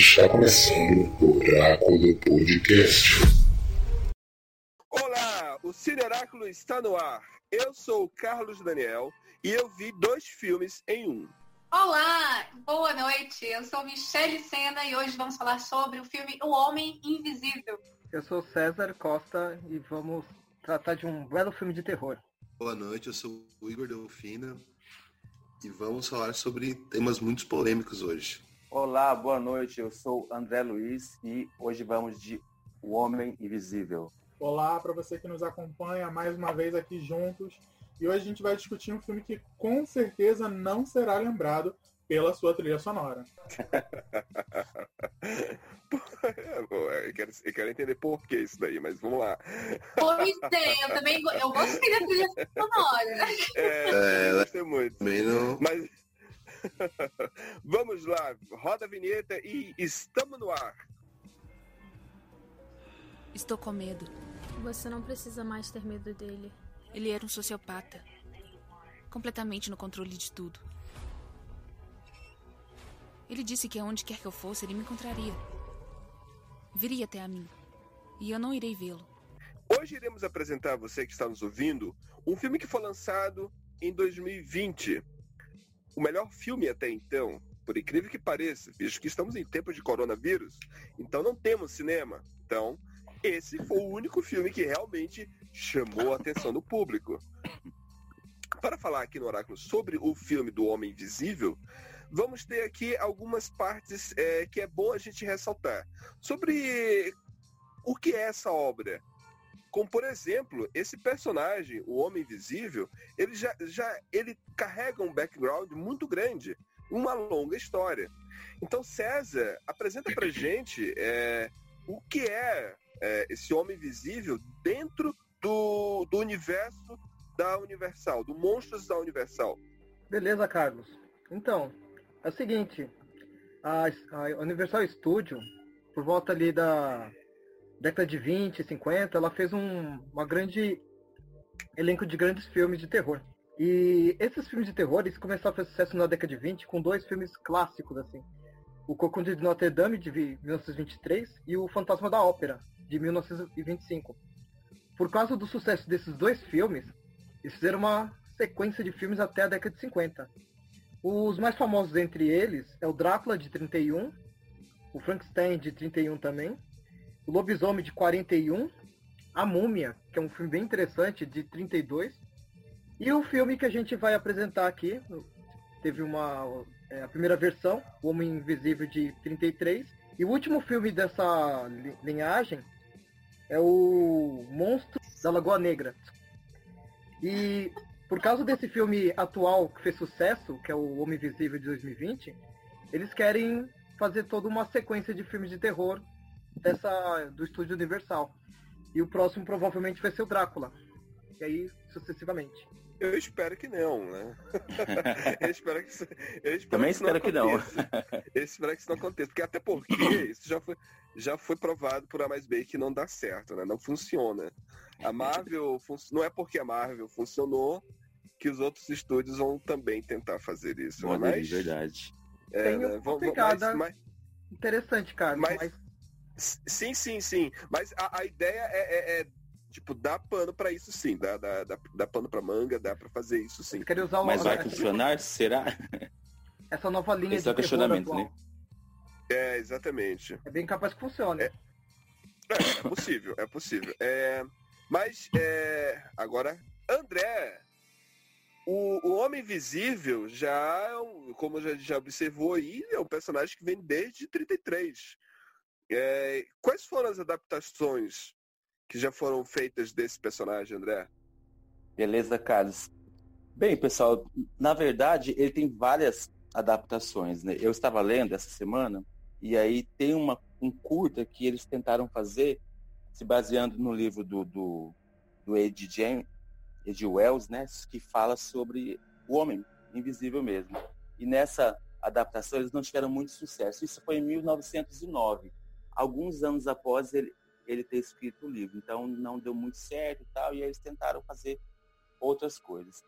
Está começando o Oráculo Podcast. Olá, o Cine Oráculo está no ar. Eu sou o Carlos Daniel e eu vi dois filmes em um. Olá, boa noite. Eu sou Michele Sena e hoje vamos falar sobre o filme O Homem Invisível. Eu sou César Costa e vamos tratar de um belo filme de terror. Boa noite, eu sou o Igor Delfina e vamos falar sobre temas muito polêmicos hoje. Olá, boa noite. Eu sou André Luiz e hoje vamos de O Homem Invisível. Olá para você que nos acompanha mais uma vez aqui juntos. E hoje a gente vai discutir um filme que com certeza não será lembrado pela sua trilha sonora. eu, quero, eu quero entender por que isso daí, mas vamos lá. Pois é, eu também eu gostei da trilha sonora. É, É, eu gostei muito. Mas vamos lá, roda a vinheta e estamos no ar. Estou com medo. Você não precisa mais ter medo dele. Ele era um sociopata. Completamente no controle de tudo. Ele disse que aonde quer que eu fosse, ele me encontraria. Viria até a mim. E eu não irei vê-lo. Hoje iremos apresentar a você que está nos ouvindo um filme que foi lançado em 2020. O melhor filme até então, por incrível que pareça, visto que estamos em tempos de coronavírus, então não temos cinema. Então, esse foi o único filme que realmente chamou a atenção do público. Para falar aqui no Oráculo sobre o filme do Homem Invisível, vamos ter aqui algumas partes é, que é bom a gente ressaltar. Sobre o que é essa obra. Como, por exemplo, esse personagem, o Homem Invisível, ele já, já ele carrega um background muito grande, uma longa história. Então, César, apresenta pra gente é, o que é, é, esse Homem Invisível dentro do, do universo da Universal, do Monstros da Universal. Beleza, Carlos. Então, é o seguinte, a, a Universal Studio, por volta ali da década de 20, 50, ela fez um uma grande elenco de grandes filmes de terror. E esses filmes de terror, eles começaram a fazer sucesso na década de 20 com dois filmes clássicos, assim. O Cocunda de Notre Dame, de 1923, e O Fantasma da Ópera, de 1925. Por causa do sucesso desses dois filmes, eles fizeram uma sequência de filmes até a década de 50. Os mais famosos entre eles é o Drácula, de 31, o Frankenstein, de 31 também, o Lobisomem, de 41, A Múmia, que é um filme bem interessante, de 32, e o filme que a gente vai apresentar aqui, teve uma é, a primeira versão, O Homem Invisível, de 33, e o último filme dessa linhagem é o Monstro da Lagoa Negra. E por causa desse filme atual que fez sucesso, que é o Homem Invisível de 2020, eles querem fazer toda uma sequência de filmes de terror dessa do estúdio Universal. E o próximo provavelmente vai ser o Drácula. E aí sucessivamente. Eu espero que não, né? eu espero que isso, eu espero Também que espero que não. Eu espero que isso não aconteça, porque até porque isso já foi, já foi provado por A mais B que não dá certo, né? Não funciona. A Marvel fun- não é porque a Marvel funcionou que os outros estúdios vão também tentar fazer isso. Boa né? Mas verdade. é, Tem né? pegada- mas- mas- Interessante, cara. Mas- Mas, Sim, sim, sim. Mas a, a ideia é, é- é, tipo, dar pano pra isso sim. Dá, dá, dá, dá pano pra manga, dá pra fazer isso sim. usar Mas uma- vai funcionar? Será? essa nova linha Esse é o de questionamento, né? É, exatamente. É bem capaz que funcione. É. É, é possível, é possível. É, mas, é, agora, André, o, o Homem Invisível já, é como já, já observou aí, é um personagem que vem desde 33. É, quais foram as adaptações que já foram feitas desse personagem, André? Beleza, Carlos. Bem, pessoal, na verdade, ele tem várias adaptações, né? Eu estava lendo essa semana e aí tem uma, um curta que eles tentaram fazer se baseando no livro do, do, do Ed, Jam, Ed Wells, né? Que fala sobre o homem invisível mesmo. E nessa adaptação eles não tiveram muito sucesso. Isso foi em 1909, alguns anos após ele, ele ter escrito o livro. Então não deu muito certo e tal, e aí eles tentaram fazer outras coisas.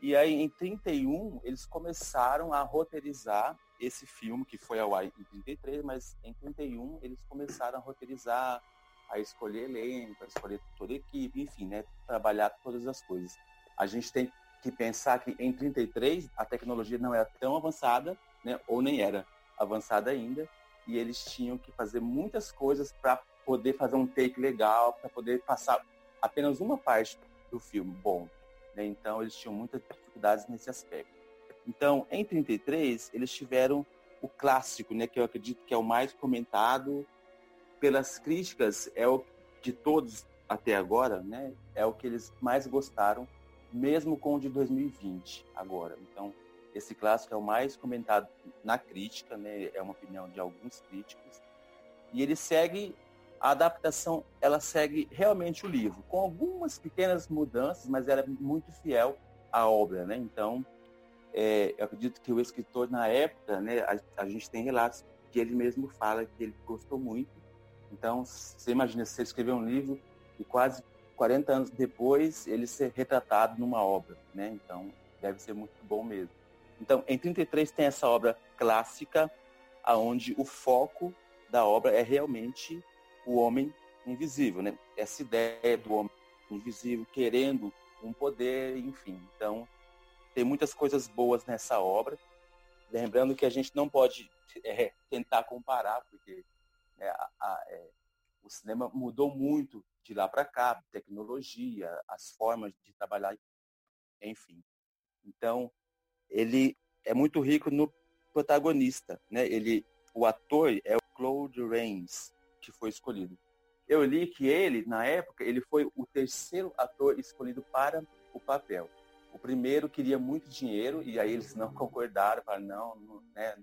E aí, em 31, eles começaram a roteirizar esse filme, que foi ao ar em 33, mas em 31 eles começaram a roteirizar, a escolher elenco, a escolher toda a equipe, enfim, né, trabalhar todas as coisas. A gente tem que pensar que em 33 a tecnologia não era tão avançada, né, ou nem era avançada ainda, e eles tinham que fazer muitas coisas para poder fazer um take legal, para poder passar apenas uma parte do filme bom. Né? Então eles tinham muitas dificuldades nesse aspecto. Então, em 33, eles tiveram o clássico, né, que eu acredito que é o mais comentado pelas críticas, é o de todos até agora, né, é o que eles mais gostaram, mesmo com o de 2020 agora. Então, esse clássico é o mais comentado na crítica, né, é uma opinião de alguns críticos. E ele segue a adaptação, ela segue realmente o livro, com algumas pequenas mudanças, mas era é muito fiel à obra, né? Então, é, eu acredito que o escritor, na época, né, a, a, gente tem relatos que ele mesmo fala que ele gostou muito. Então, você imagina, você escrever um livro e quase 40 anos depois ele ser retratado numa obra, né? Então, deve ser muito bom mesmo. Então, em 33 tem essa obra clássica, aonde o foco da obra é realmente o homem invisível, né? Essa ideia do homem invisível querendo um poder, enfim. Então, tem muitas coisas boas nessa obra. Lembrando que a gente não pode é, tentar comparar, porque né, a, a, é, o cinema mudou muito de lá para cá, tecnologia, as formas de trabalhar, enfim. Então, ele é muito rico no protagonista, né? Ele, o ator é o Claude Rains, que foi escolhido. Eu li que ele, na época, ele foi o terceiro ator escolhido para o papel. O primeiro queria muito dinheiro e aí eles não concordaram, falaram, não, não, né,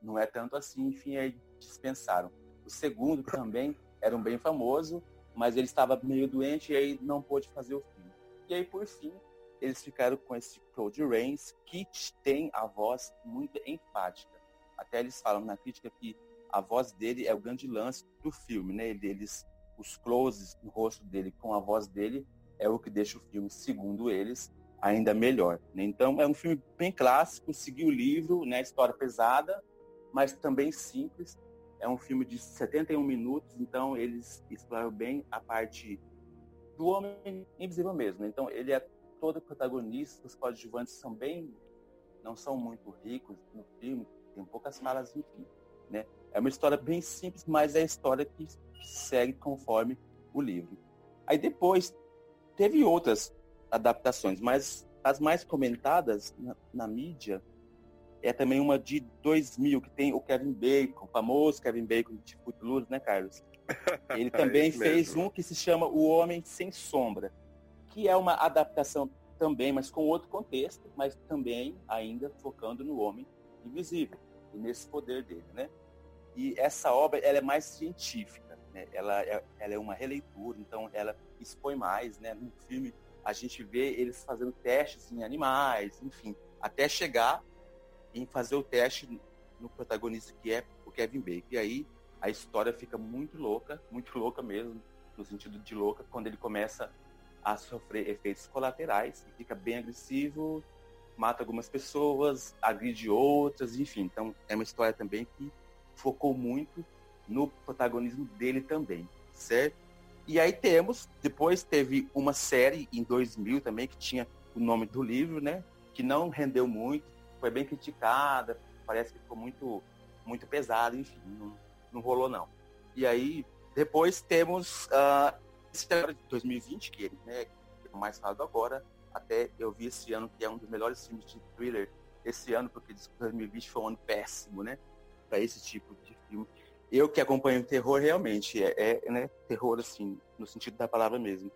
não é tanto assim, enfim, aí dispensaram. O segundo também era um bem famoso, mas ele estava meio doente e aí não pôde fazer o filme. E aí, por fim, eles ficaram com esse Claude Rains, que tem a voz muito enfática. Até eles falam na crítica que a voz dele é o grande lance do filme, né? Eles, os closes no rosto dele com a voz dele é o que deixa o filme, segundo eles, ainda melhor. Né? Então é um filme bem clássico, seguiu o livro, né? História pesada, mas também simples. É um filme de 71 minutos, então eles exploram bem a parte do homem invisível mesmo. Então ele é todo protagonista, os coadjuvantes são bem, não são muito ricos no filme, tem poucas falas, enfim. Né? É uma história bem simples, mas é a história que segue conforme o livro. Aí depois teve outras adaptações, mas as mais comentadas na, na mídia é também uma de 2000, que tem o Kevin Bacon, o famoso Kevin Bacon de Footloose, né, Carlos? Ele também é fez um que se chama O Homem Sem Sombra, que é uma adaptação também, mas com outro contexto, mas também ainda focando no homem invisível e nesse poder dele, né? E essa obra, ela é mais científica, né? Ela é, ela é uma releitura, então ela expõe mais, né? No filme a gente vê eles fazendo testes em animais, enfim, até chegar em fazer o teste no protagonista que é o Kevin Bacon. E aí a história fica muito louca, muito louca mesmo, no sentido de louca, quando ele começa a sofrer efeitos colaterais, fica bem agressivo, mata algumas pessoas, agride outras, enfim. Então é uma história também que focou muito no protagonismo dele também, certo? E aí temos, depois teve uma série em 2000 também, que tinha o nome do livro, né? Que não rendeu muito, foi bem criticada, parece que ficou muito, muito pesado, enfim, não, não rolou não. E aí, depois temos uh, esse de 2020, que né, é mais falado agora, até eu vi esse ano que é um dos melhores filmes de thriller esse ano, porque 2020 foi um ano péssimo, né? Para esse tipo de filme eu que acompanho terror realmente é, é né, terror assim no sentido da palavra mesmo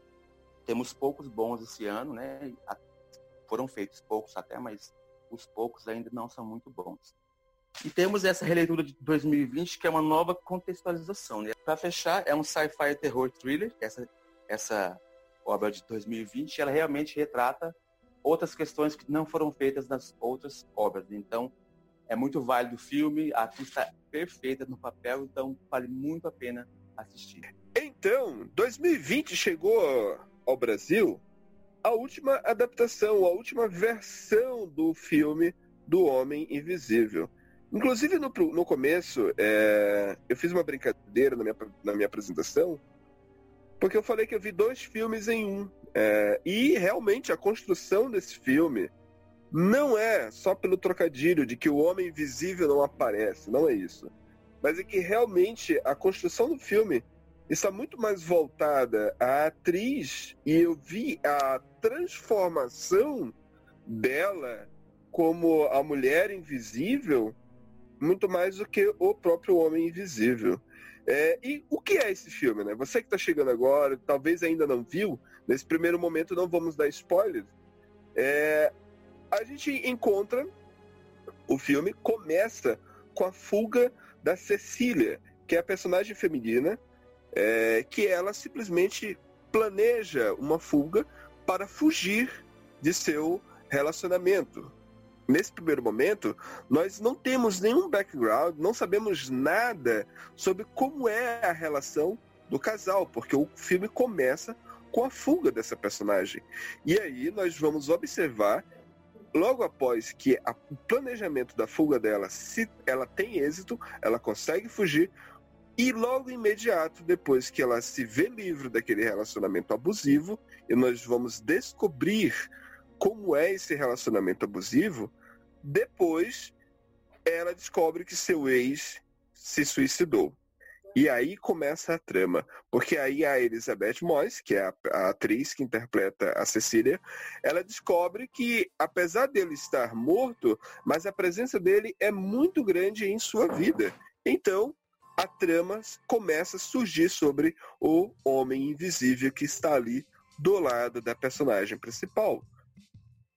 temos poucos bons esse ano né foram feitos poucos até mas os poucos ainda não são muito bons e temos essa releitura de 2020 que é uma nova contextualização né para fechar é um sci-fi terror thriller essa essa obra de 2020 ela realmente retrata outras questões que não foram feitas nas outras obras então é muito válido o filme, a pista é perfeita no papel, então vale muito a pena assistir. Então, 2020 chegou ao Brasil a última adaptação, a última versão do filme do Homem Invisível. Inclusive, no, no começo, é, eu fiz uma brincadeira na minha, na minha apresentação, porque eu falei que eu vi dois filmes em um. É, e realmente a construção desse filme não é só pelo trocadilho de que o homem invisível não aparece, não é isso. Mas é que realmente a construção do filme está muito mais voltada à atriz e eu vi a transformação dela como a mulher invisível muito mais do que o próprio homem invisível. É, e o que é esse filme, né? Você que está chegando agora, talvez ainda não viu, nesse primeiro momento não vamos dar spoilers. É, a gente encontra o filme começa com a fuga da Cecília, que é a personagem feminina, é, que ela simplesmente planeja uma fuga para fugir de seu relacionamento. Nesse primeiro momento, nós não temos nenhum background, não sabemos nada sobre como é a relação do casal, porque o filme começa com a fuga dessa personagem. E aí nós vamos observar logo após que a, o planejamento da fuga dela, se ela tem êxito, ela consegue fugir, e logo imediato, depois que ela se vê livre daquele relacionamento abusivo, e nós vamos descobrir como é esse relacionamento abusivo, depois ela descobre que seu ex se suicidou. E aí começa a trama, porque aí a Elizabeth Moss, que é a, a, atriz que interpreta a Cecília, ela descobre que, apesar dele estar morto, mas a presença dele é muito grande em sua vida. Então, a trama começa a surgir sobre o homem invisível que está ali do lado da personagem principal.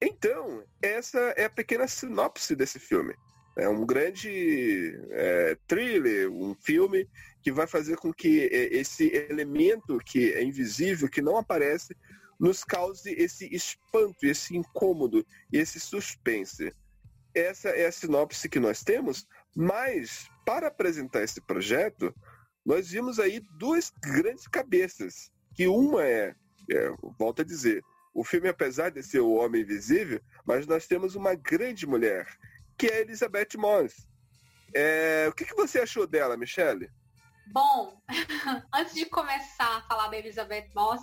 Então, essa é a pequena sinopse desse filme. É um grande é, thriller, um filme que vai fazer com que é, esse elemento que é invisível, que não aparece, nos cause esse espanto, esse incômodo esse suspense. Essa é a sinopse que nós temos, mas para apresentar esse projeto, nós vimos aí duas grandes cabeças, que uma é, é volto a dizer, o filme apesar de ser o Homem Invisível, mas nós temos uma grande mulher, que é Elizabeth Moss. É, o que, que você achou dela, Michelle? Bom, antes de começar a falar da Elizabeth Moss,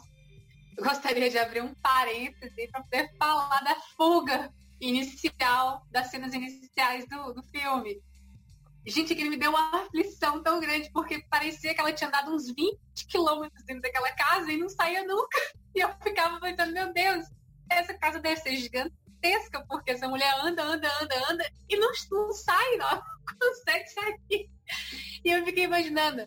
eu gostaria de abrir um parêntese para poder falar da fuga inicial, das cenas iniciais do, do filme. Gente, aquilo me deu uma aflição tão grande, porque parecia que ela tinha dado uns 20 quilômetros dentro daquela casa e não saía nunca. E eu ficava pensando, meu Deus, essa casa deve ser gigante gigantesca, porque essa mulher anda, anda, anda, anda e não, não sai, não consegue sair. E eu fiquei imaginando,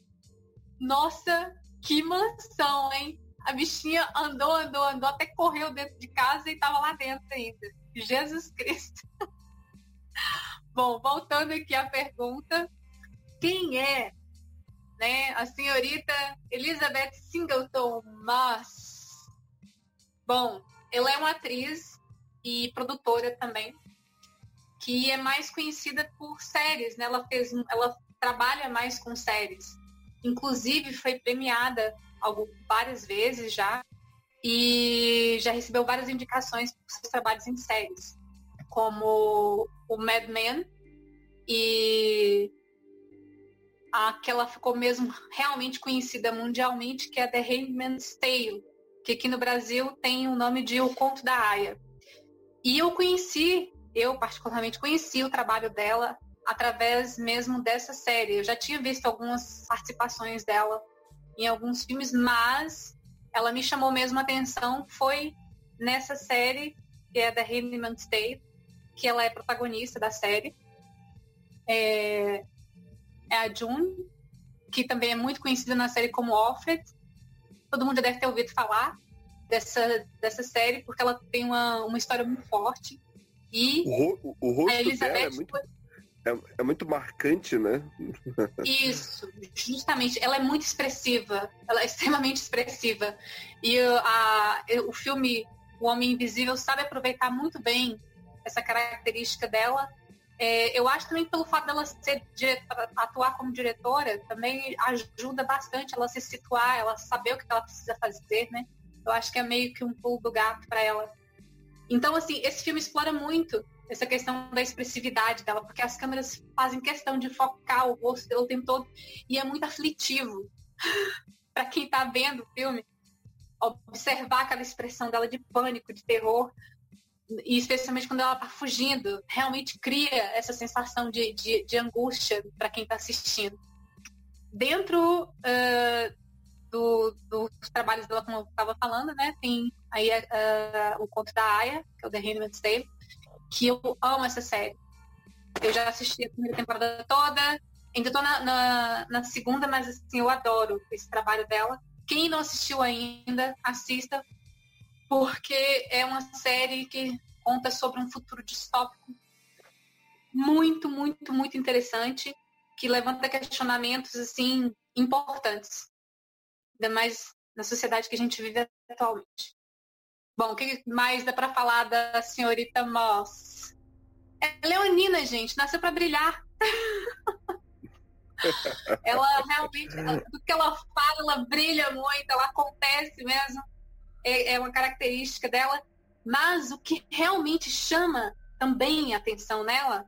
nossa, que mansão, hein? A bichinha andou, andou, andou, até correu dentro de casa e estava lá dentro ainda. Jesus Cristo. Bom, voltando aqui à pergunta, quem é né, a senhorita Elizabeth Singleton Moss? Bom, ela é uma atriz e produtora também, que é mais conhecida por séries, né? Ela fez, ela trabalha mais com séries. Inclusive foi premiada várias vezes já e já recebeu várias indicações por seus trabalhos em séries, como o Mad Men e a que ela ficou mesmo realmente conhecida mundialmente, que é The Handmaid's Tale, que aqui no Brasil tem o nome de O Conto da Aya. E eu conheci, eu particularmente conheci o trabalho dela através mesmo dessa série. Eu já tinha visto algumas participações dela em alguns filmes, mas ela me chamou mesmo a atenção foi nessa série que é da Handmaid's Tale, que ela é protagonista da série. É, é a June, que também é muito conhecida na série como Alfred. Todo mundo já deve ter ouvido falar dessa, dessa série, porque ela tem uma, uma história muito forte. E o, o, o rosto dela é muito, é, é, muito marcante, né? Isso, justamente. Ela é muito expressiva. Ela é extremamente expressiva. E a, o filme O Homem Invisível sabe aproveitar muito bem essa característica dela. É, eu acho também pelo fato dela ser atuar como diretora também ajuda bastante ela se situar, ela saber o que ela precisa fazer, né? Eu acho que é meio que um pulo do gato para ela. Então, assim, esse filme explora muito essa questão da expressividade dela, porque as câmeras fazem questão de focar o rosto dela o tempo todo e é muito aflitivo para quem tá vendo o filme observar aquela expressão dela de pânico, de terror, e especialmente quando ela tá fugindo, realmente cria essa sensação de, de, de angústia para quem está assistindo. Dentro uh, do, dos trabalhos dela, como eu estava falando, né, tem aí uh, o conto da Aya, que é o The Handmaid's Tale, que eu amo essa série. Eu já assisti a primeira temporada toda, ainda estou na, na, na, segunda, mas assim, eu adoro esse trabalho dela. Quem não assistiu ainda, assista, porque é uma série que conta sobre um futuro distópico muito, muito, muito interessante, que levanta questionamentos assim importantes, ainda mais na sociedade que a gente vive atualmente. Bom, o que mais dá para falar da senhorita Moss? É leonina, gente, nasceu para brilhar. ela realmente, do que ela fala, ela brilha muito, ela acontece mesmo. É, é uma característica dela. Mas o que realmente chama também a atenção nela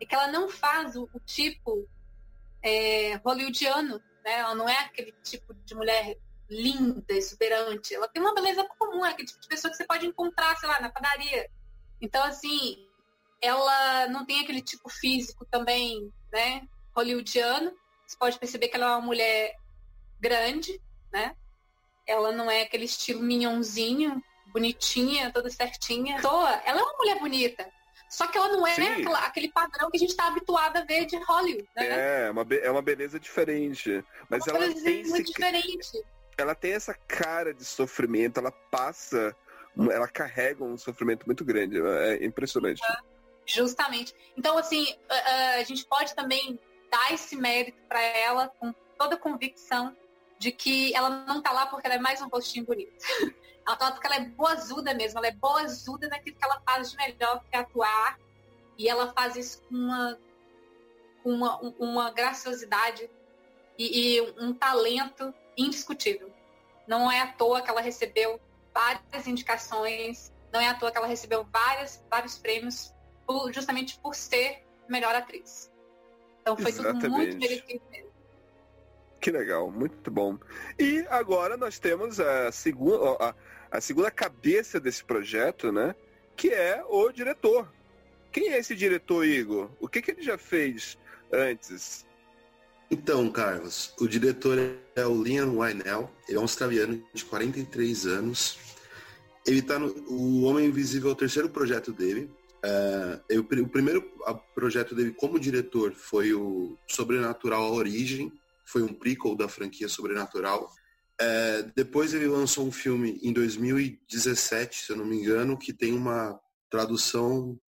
é que ela não faz o, o tipo é, hollywoodiano, né? Ela não é aquele tipo de mulher linda, exuberante. Ela tem uma beleza comum, é aquele tipo de pessoa que você pode encontrar, sei lá, na padaria. Então, assim, ela não tem aquele tipo físico também, né, hollywoodiano. Você pode perceber que ela é uma mulher grande, né? Ela não é aquele estilo minhãozinho, bonitinha, toda certinha. Toa, ela é uma mulher bonita. Só que ela não é aquela, aquele padrão que a gente está habituado a ver de Hollywood, né? É, uma, é uma beleza diferente. Mas é uma ela tem muito esse... diferente ela tem essa cara de sofrimento, ela passa, ela carrega um sofrimento muito grande. É impressionante. Justamente. Então, assim, a, gente pode também dar esse mérito para ela com toda a convicção de que ela não tá lá porque ela é mais um rostinho bonito. ela tá lá porque ela é boazuda mesmo, ela é boazuda naquilo que ela faz de melhor, que é atuar. E ela faz isso com uma, uma, uma graciosidade e, e um talento indiscutível. Não é à toa que ela recebeu várias indicações, não é à toa que ela recebeu várias, vários prêmios por, justamente por ser melhor atriz. Então foi Exatamente. tudo muito merecido mesmo. Que legal, muito bom. E agora nós temos a segunda, a, a segunda cabeça desse projeto, né? Que é o diretor. Quem é esse diretor, Igor? O que, que ele já fez antes? Então, Carlos, o diretor é o Liam Wynell, ele é um australiano de 43 anos. Ele tá no O Homem Invisível é o terceiro projeto dele. Uh, eu, o primeiro projeto dele como diretor foi o Sobrenatural Origem, foi um prequel da franquia Sobrenatural. Uh, depois ele lançou um filme em 2017, se eu não me engano, que tem uma tradução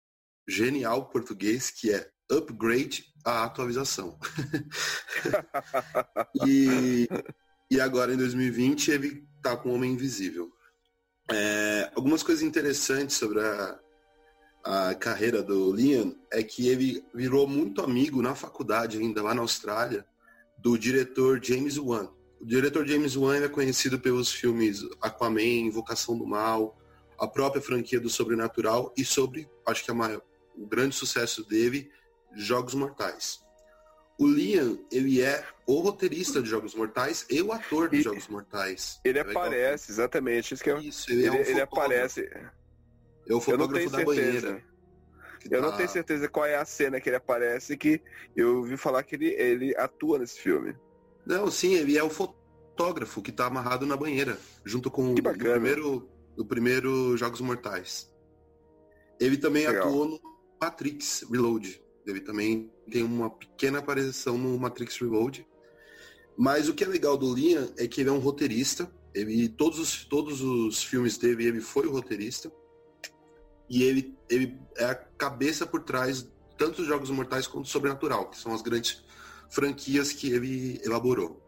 genial português, que é Upgrade a atualização. e, e agora, em 2020, ele tá com o Homem Invisível. É, algumas coisas interessantes sobre a, a carreira do Liam é que ele virou muito amigo na faculdade, ainda lá na Austrália, do diretor James Wan. O diretor James Wan é conhecido pelos filmes Aquaman, Invocação do Mal, a própria franquia do Sobrenatural e sobre, acho que é uma, o grande sucesso dele, Jogos Mortais. O Liam, ele é o roteirista de Jogos Mortais e o ator de e, Jogos Mortais. Ele é aparece, exatamente. Isso, que é, isso ele, ele, é um ele aparece. É o fotógrafo da banheira. Eu tá... não tenho certeza qual é a cena que ele aparece, que eu ouvi falar que ele, ele atua nesse filme. Não, sim, ele é o fotógrafo que está amarrado na banheira, junto com o primeiro, o primeiro Jogos Mortais. Ele também Legal. atuou no Matrix Reload. Ele também tem uma pequena aparição no Matrix Reload. Mas o que é legal do Liam é que ele é um roteirista. Ele, todos, os, todos os filmes dele, ele foi o roteirista. E ele, ele é a cabeça por trás tanto dos Jogos Mortais quanto do Sobrenatural, que são as grandes franquias que ele elaborou.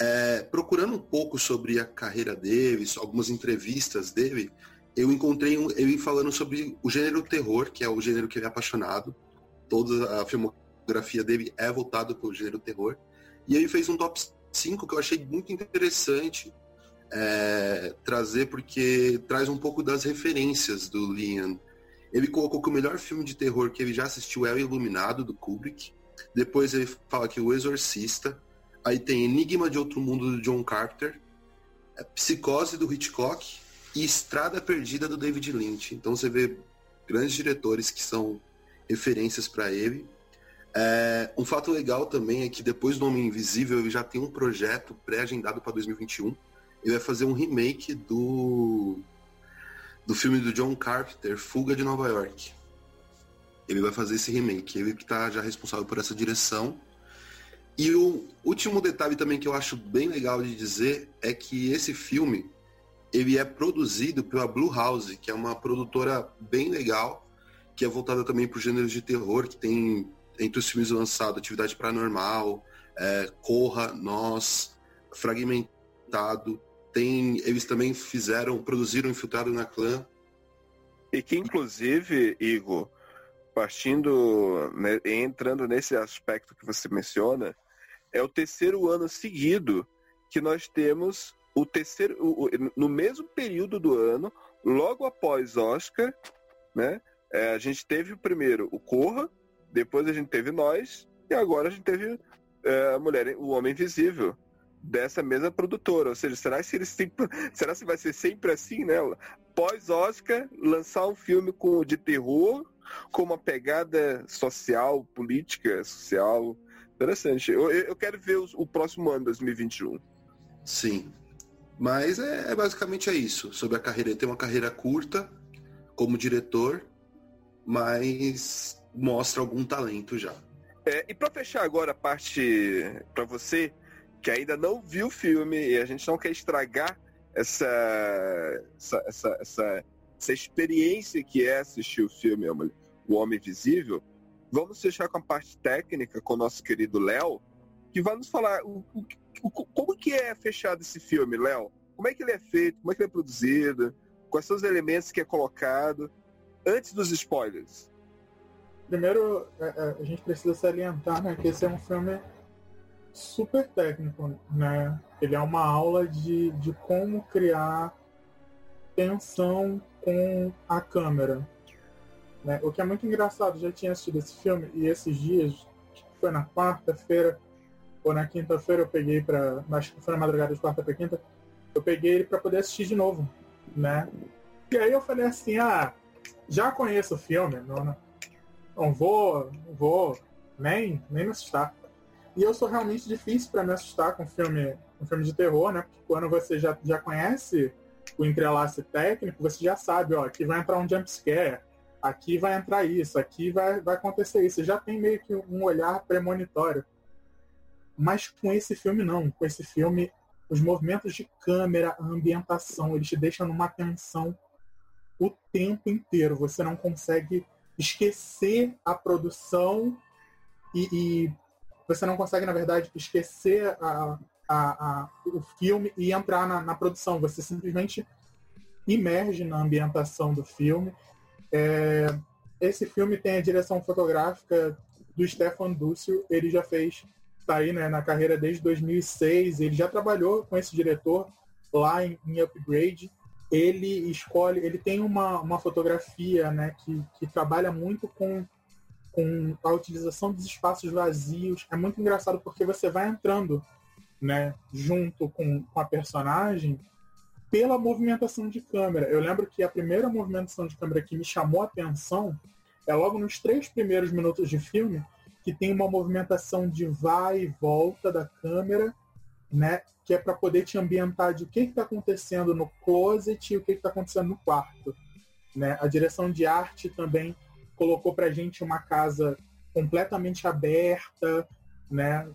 É, procurando um pouco sobre a carreira dele, algumas entrevistas dele, eu encontrei um, ele falando sobre o gênero terror, que é o gênero que ele é apaixonado toda a filmografia dele é voltada para o gênero terror. E ele fez um top 5 que eu achei muito interessante é, trazer, porque traz um pouco das referências do Liam. Ele colocou que o melhor filme de terror que ele já assistiu é O Iluminado, do Kubrick. Depois ele fala que O Exorcista. Aí tem Enigma de Outro Mundo, do John Carpenter. É Psicose, do Hitchcock. E Estrada Perdida, do David Lynch. Então você vê grandes diretores que são referências para ele. É, um fato legal também é que depois do Homem Invisível ele já tem um projeto pré-agendado para 2021. Ele vai fazer um remake do do filme do John Carpenter, Fuga de Nova York. Ele vai fazer esse remake. Ele que está já responsável por essa direção. E o último detalhe também que eu acho bem legal de dizer é que esse filme ele é produzido pela Blue House, que é uma produtora bem legal, que é voltada também para os gêneros de terror, que tem entre os filmes lançados Atividade Paranormal, é, Corra, Nós, Fragmentado. Tem, eles também fizeram, produziram Infiltrado na Clã. E que inclusive, Igor, partindo, né, entrando nesse aspecto que você menciona, é o terceiro ano seguido que nós temos o terceiro, o, no mesmo período do ano, logo após Oscar, né? É, a gente teve primeiro o Corra, depois a gente teve Nós e agora a gente teve é, a mulher, o Homem Invisível dessa mesma produtora. Ou seja, será que eles será que vai ser sempre assim, né? Pós Oscar, lançar um filme com de terror com uma pegada social, política, social. Interessante. Eu, eu quero ver o, o próximo ano, 2021. Sim. Mas é, é, basicamente é isso. Sobre a carreira, ele tem uma carreira curta como diretor, mas mostra algum talento já. É, e para fechar agora a parte para você que ainda não viu o filme e a gente não quer estragar essa essa, essa, essa, essa experiência que é assistir o filme O Homem Invisível, vamos fechar com a parte técnica com o nosso querido Léo, que vai nos falar o, o, como que é fechado esse filme, Léo? Como é que ele é feito? Como é que ele é produzido? Quais são os elementos que é colocado? Antes dos spoilers. Primeiro, é, é, a gente precisa salientar né, que esse é um filme super técnico, né? Ele é uma aula de, de como criar tensão com a câmera. Né? O que é muito engraçado, já tinha assistido esse filme e esses dias, foi na quarta-feira, ou na quinta-feira eu peguei para, acho que foi na madrugada de quarta para quinta, eu peguei ele para poder assistir de novo, né? E aí eu falei assim, ah, já conheço o filme, não, não vou, não vou nem, nem me assustar. E eu sou realmente difícil para me assustar com filme, com filme de terror, né? Porque quando você já, já conhece o entrelace técnico, você já sabe, ó, aqui vai entrar um jump scare, aqui vai entrar isso, aqui vai, vai acontecer isso. Você já tem meio que um olhar premonitório. Mas com esse filme não. Com esse filme, os movimentos de câmera, a ambientação, eles te deixam numa tensão o tempo inteiro. Você não consegue esquecer a produção e, e você não consegue, na verdade, esquecer a, a, a, o filme e entrar na, na, produção. Você simplesmente imerge na ambientação do filme. É, esse filme tem a direção fotográfica do Stefan Dúcio. Ele já fez está aí né, na carreira desde 2006. Ele já trabalhou com esse diretor lá em, em Upgrade. Ele escolhe, ele tem uma, uma fotografia né, que, que trabalha muito com, com a utilização dos espaços vazios. É muito engraçado porque você vai entrando né, junto com, com a personagem pela movimentação de câmera. Eu lembro que a primeira movimentação de câmera que me chamou a atenção é logo nos três primeiros minutos de filme, que tem uma movimentação de vai e volta da câmera, né? Que é para poder te ambientar de o que está acontecendo no closet e o que está acontecendo no quarto. Né? A direção de arte também colocou para gente uma casa completamente aberta, né?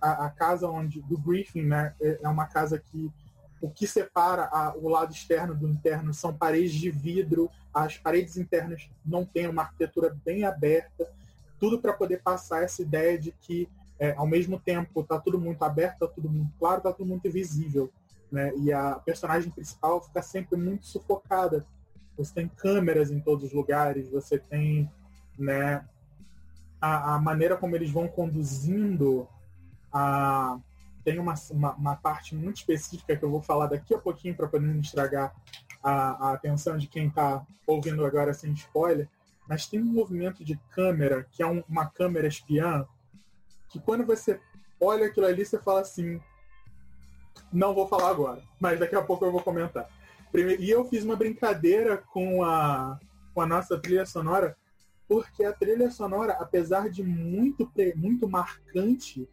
A, a, casa onde do briefing, né? É, é uma casa que o que separa a, o lado externo do interno são paredes de vidro, as paredes internas não têm uma arquitetura bem aberta tudo para poder passar essa ideia de que, é, ao mesmo tempo, está tudo muito aberto, está tudo muito claro, está tudo muito visível. Né? E a personagem principal fica sempre muito sufocada. Você tem câmeras em todos os lugares, você tem né, a, a maneira como eles vão conduzindo a, tem uma, uma, uma, parte muito específica que eu vou falar daqui a pouquinho para poder não estragar a, a atenção de quem está ouvindo agora sem spoiler, mas tem um movimento de câmera, que é um, uma câmera espiã, que quando você olha aquilo ali, você fala assim, não vou falar agora, mas daqui a pouco eu vou comentar. E eu fiz uma brincadeira com a, com a nossa trilha sonora, porque a trilha sonora, apesar de muito, muito marcante,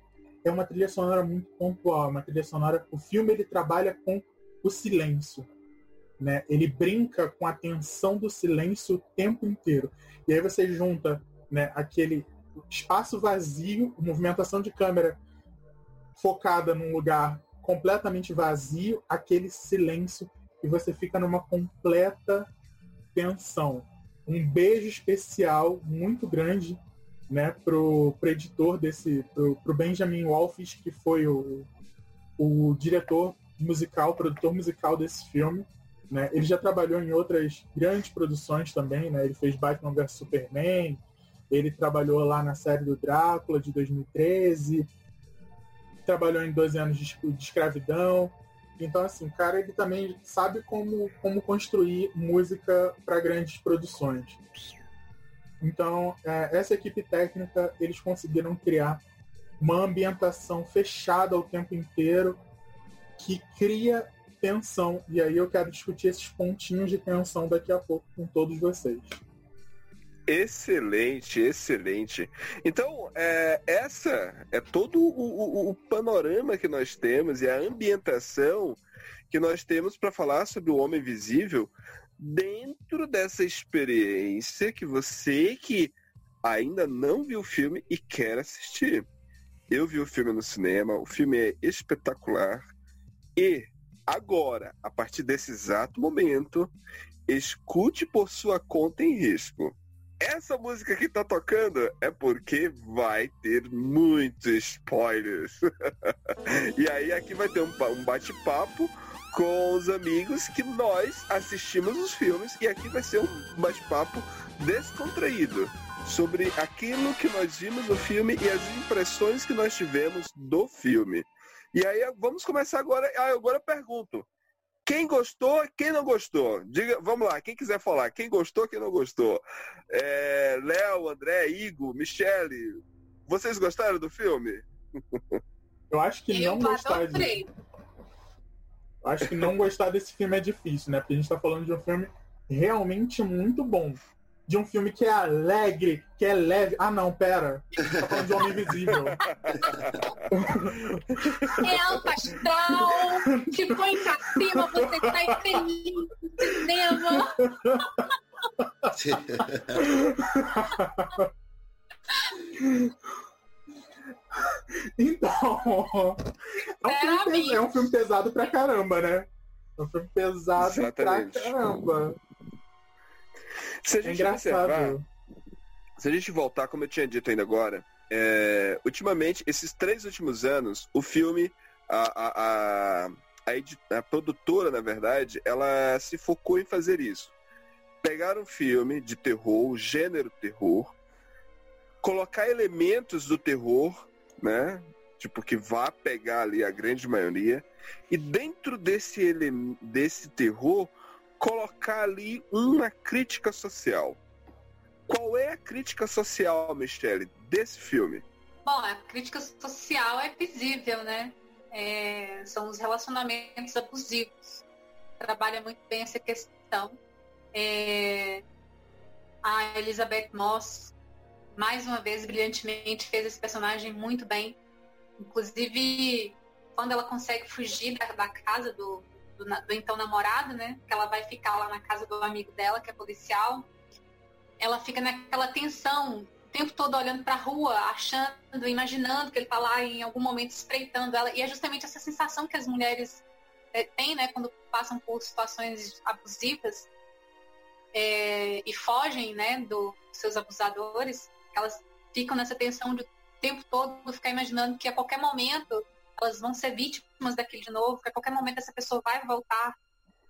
é uma trilha sonora muito pontual, uma trilha sonora. O filme ele trabalha com o silêncio, né? Ele brinca com a tensão do silêncio o tempo inteiro. E aí você junta, né, aquele espaço vazio, movimentação de câmera focada num lugar completamente vazio, aquele silêncio e você fica numa completa tensão. Um beijo especial muito grande né, pro, pro editor desse, pro, pro Benjamin Wolfish, que foi o, o diretor musical, produtor musical desse filme. Né? Ele já trabalhou em outras grandes produções também, né? Ele fez Batman vs Superman, ele trabalhou lá na série do Drácula de 2013, trabalhou em 12 anos de escravidão. Então, assim, cara ele também sabe como, como construir música para grandes produções. Então, é, essa equipe técnica, eles conseguiram criar uma ambientação fechada o tempo inteiro que cria tensão. E aí eu quero discutir esses pontinhos de tensão daqui a pouco com todos vocês. Excelente, excelente. Então, é, essa é todo o, o, o, panorama que nós temos e a ambientação que nós temos para falar sobre o Homem Invisível dentro dessa experiência que você que ainda não viu o filme e quer assistir. Eu vi o filme no cinema, o filme é espetacular e agora, a partir desse exato momento, escute por sua conta em risco. Essa música que tá tocando é porque vai ter muitos spoilers. e aí aqui vai ter um bate-papo com os amigos que nós assistimos os filmes e aqui vai ser um bate-papo descontraído sobre aquilo que nós vimos no filme e as impressões que nós tivemos do filme. E aí vamos começar agora. Ah, agora eu pergunto. Quem gostou, quem não gostou? Diga, vamos lá, quem quiser falar, quem gostou, quem não gostou. É, Léo, André, Igor, Michele, vocês gostaram do filme? Eu acho que eu não gostaram. Acho que não gostar desse filme é difícil, né? Porque a gente tá falando de um filme realmente muito bom. De um filme que é alegre, que é leve. Ah, não, pera. Tá falando de Homem Invisível. É alto astral, te põe pra cima, você sai feliz no cinema. Então, é um, filme, é um, filme, pesado pra caramba, né? É um filme pesado Exatamente. pra caramba. Se a é gente é observar, se a gente voltar, como eu tinha dito ainda agora, é, ultimamente, esses três últimos anos, o filme, a, a, a, a, a produtora, na verdade, ela se focou em fazer isso. Pegar um filme de terror, gênero terror, colocar elementos do terror né? Tipo, que vá pegar ali a grande maioria. E dentro desse, desse terror, colocar ali uma crítica social. Qual é a crítica social, Michele, desse filme? Bom, a crítica social é visível, né? É, são os relacionamentos abusivos. Trabalha muito bem essa questão. É, a Elizabeth Moss mais uma vez, brilhantemente, fez esse personagem muito bem. Inclusive, quando ela consegue fugir da, da casa do, do, do, então namorado, né? Que ela vai ficar lá na casa do amigo dela, que é policial. Ela fica naquela tensão, o tempo todo olhando para a rua, achando, imaginando que ele está lá em algum momento espreitando ela. E é justamente essa sensação que as mulheres é, têm, né? Quando passam por situações abusivas é, e fogem, né? dos seus abusadores elas ficam nessa tensão de o tempo todo ficar imaginando que a qualquer momento elas vão ser vítimas daquilo de novo, que a qualquer momento essa pessoa vai voltar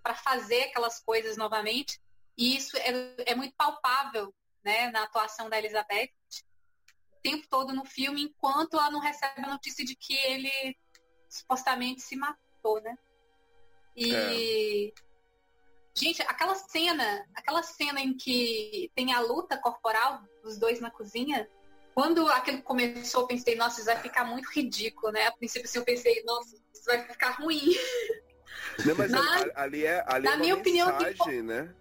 para fazer aquelas coisas novamente. E isso é, é muito palpável né, na atuação da Elizabeth o tempo todo no filme, enquanto ela não recebe a notícia de que ele supostamente se matou, né? E. É. Gente, aquela cena, aquela cena em que tem a luta corporal dos dois na cozinha, quando aquilo começou, eu pensei, nossa, isso vai ficar muito ridículo, né? A princípio, assim, eu pensei, nossa, isso vai ficar ruim. Não, mas, mas ali é, ali na é minha opinião, mensagem, que... né?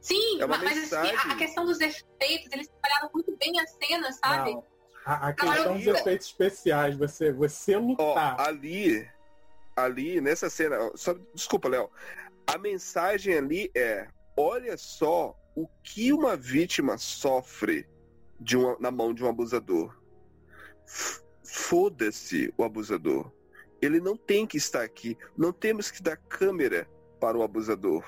Sim, é mas assim, a questão dos efeitos, eles trabalharam muito bem a cena, sabe? Não. A, a questão dos efeitos especiais, você, você lutar. Ó, ali, ali, nessa cena, só, desculpa, Léo. A mensagem ali é: olha só o que uma vítima sofre de uma, na mão de um abusador. Foda-se o abusador. Ele não tem que estar aqui. Não temos que dar câmera para o abusador.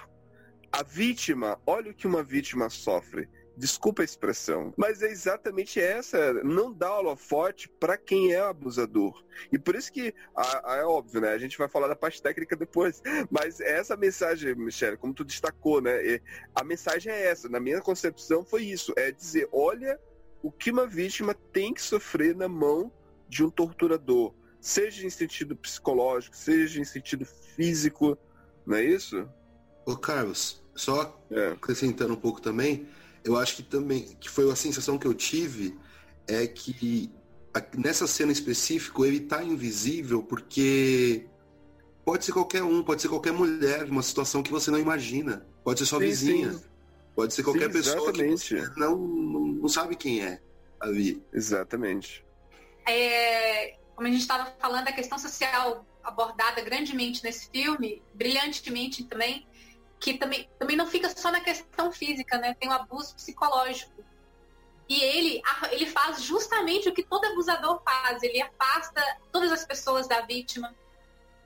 A vítima, olha o que uma vítima sofre. Desculpa a expressão, mas é exatamente essa. Não dá holofote para quem é abusador. E por isso que, a, a, é óbvio, né? A gente vai falar da parte técnica depois. Mas essa mensagem, Michelle, como tu destacou, né? A mensagem é essa. Na minha concepção foi isso. É dizer, olha o que uma vítima tem que sofrer na mão de um torturador. Seja em sentido psicológico, seja em sentido físico. Não é isso? Ô Carlos, só é. acrescentando um pouco também, eu acho que também, que foi a sensação que eu tive, é que nessa cena específica ele tá invisível porque pode ser qualquer um, pode ser qualquer mulher, uma situação que você não imagina. Pode ser sua sim, vizinha. Sim. Pode ser qualquer sim, pessoa que você não, não, não sabe quem é ali. Exatamente. É, como a gente estava falando, a questão social abordada grandemente nesse filme, brilhantemente também, que também, também não fica só na questão física, né? Tem o abuso psicológico. E ele, ele faz justamente o que todo abusador faz. Ele afasta todas as pessoas da vítima.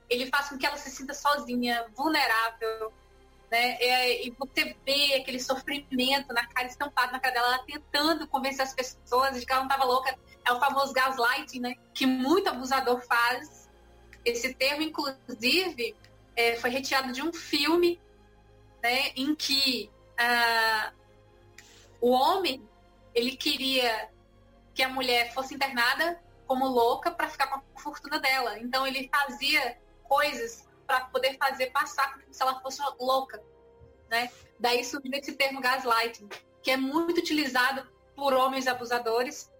Ele faz com que ela se sinta sozinha, vulnerável. Né? E, e você vê aquele sofrimento na cara, estampado na cara dela, ela tentando convencer as pessoas de que ela não estava louca. É o famoso gaslighting, né? Que muito abusador faz. Esse termo, inclusive, é, foi retirado de um filme né, em que uh, o homem ele queria que a mulher fosse internada como louca para ficar com a fortuna dela. Então ele fazia coisas para poder fazer passar se ela fosse louca, né? Daí surgiu esse termo gaslighting, que é muito utilizado por homens abusadores,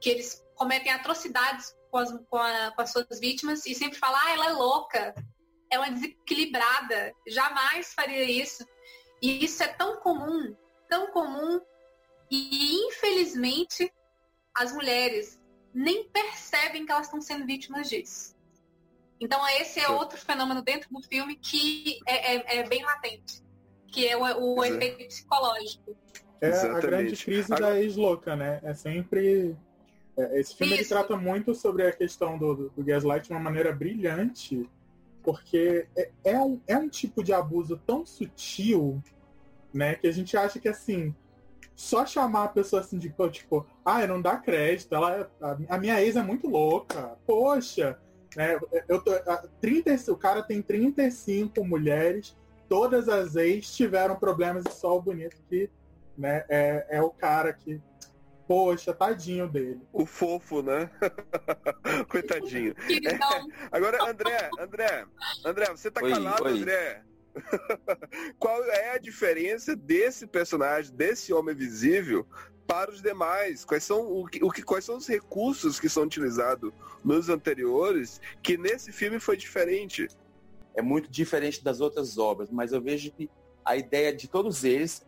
que eles cometem atrocidades com as, com, a, com as suas vítimas e sempre falam, ah, ela é louca, é uma desequilibrada, jamais faria isso. E isso é tão comum, tão comum, e infelizmente as mulheres nem percebem que elas estão sendo vítimas disso. Então esse é outro fenômeno dentro do filme que é, é, é bem latente, que é o, o efeito psicológico. É Exatamente. a grande crise Agora... da ex-louca, né? É sempre. É, esse filme ele trata muito sobre a questão do, do, do gaslight de uma maneira brilhante porque é, é, um, é um tipo de abuso tão sutil, né, que a gente acha que assim, só chamar a pessoa assim de tipo, ah, não dá crédito, ela, a, a minha ex é muito louca, poxa, né, eu tô, a, 30, o cara tem 35 mulheres, todas as ex tiveram problemas e só o bonito que né, é, é o cara que Poxa, tadinho dele. O fofo, né? Coitadinho. É. Agora, André, André, André, você tá oi, calado, oi. André? Qual é a diferença desse personagem, desse homem visível, para os demais? Quais são, o que, o que, quais são os recursos que são utilizados nos anteriores que nesse filme foi diferente? É muito diferente das outras obras, mas eu vejo que a ideia de todos eles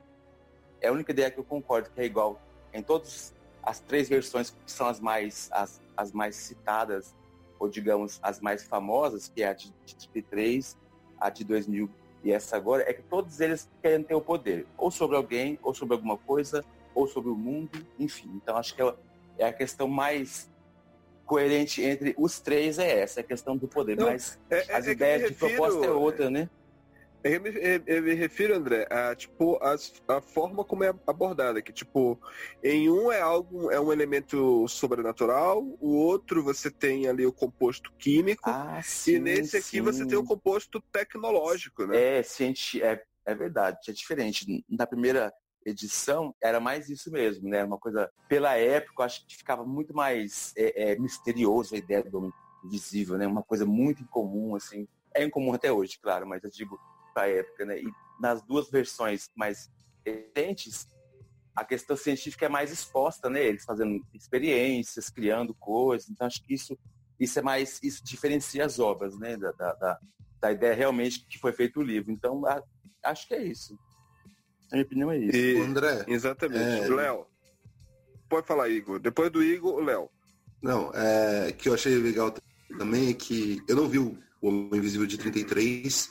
é a única ideia que eu concordo que é igual em todas as três versões que são as mais, as, as mais citadas, ou digamos, as mais famosas, que é a de, de 33, a de 2000 e essa agora, é que todos eles querem ter o poder, ou sobre alguém, ou sobre alguma coisa, ou sobre o mundo, enfim. Então acho que é, é a questão mais coerente entre os três é essa, é a questão do poder. Não, Mas é, é as é ideias de proposta é outra, né? Eu me, eu me, refiro, André, a tipo a, a, forma como é abordada, que tipo, em um é algo, é um elemento sobrenatural, o outro você tem ali o composto químico, ah, sim, e nesse aqui sim. você tem o composto tecnológico, né? É, cienti é, é verdade, é diferente. Na primeira edição era mais isso mesmo, né? Uma coisa, pela época, eu acho que ficava muito mais é, é, misterioso a ideia do homem invisível, né? Uma coisa muito incomum, assim. É incomum até hoje, claro, mas eu digo para a época, né? E nas duas versões mais recentes, a questão científica é mais exposta, né? Eles fazendo experiências, criando coisas. Então acho que isso, isso é mais, isso diferencia as obras, né? Da, da, da, da ideia realmente que foi feito o livro. Então a, acho que é isso. A minha opinião é isso. E, André. Exatamente. É... Léo. Pode falar, Igor. Depois do Igor, o Léo. Não, é que eu achei legal também é que eu não vi o Homem Invisível de 33,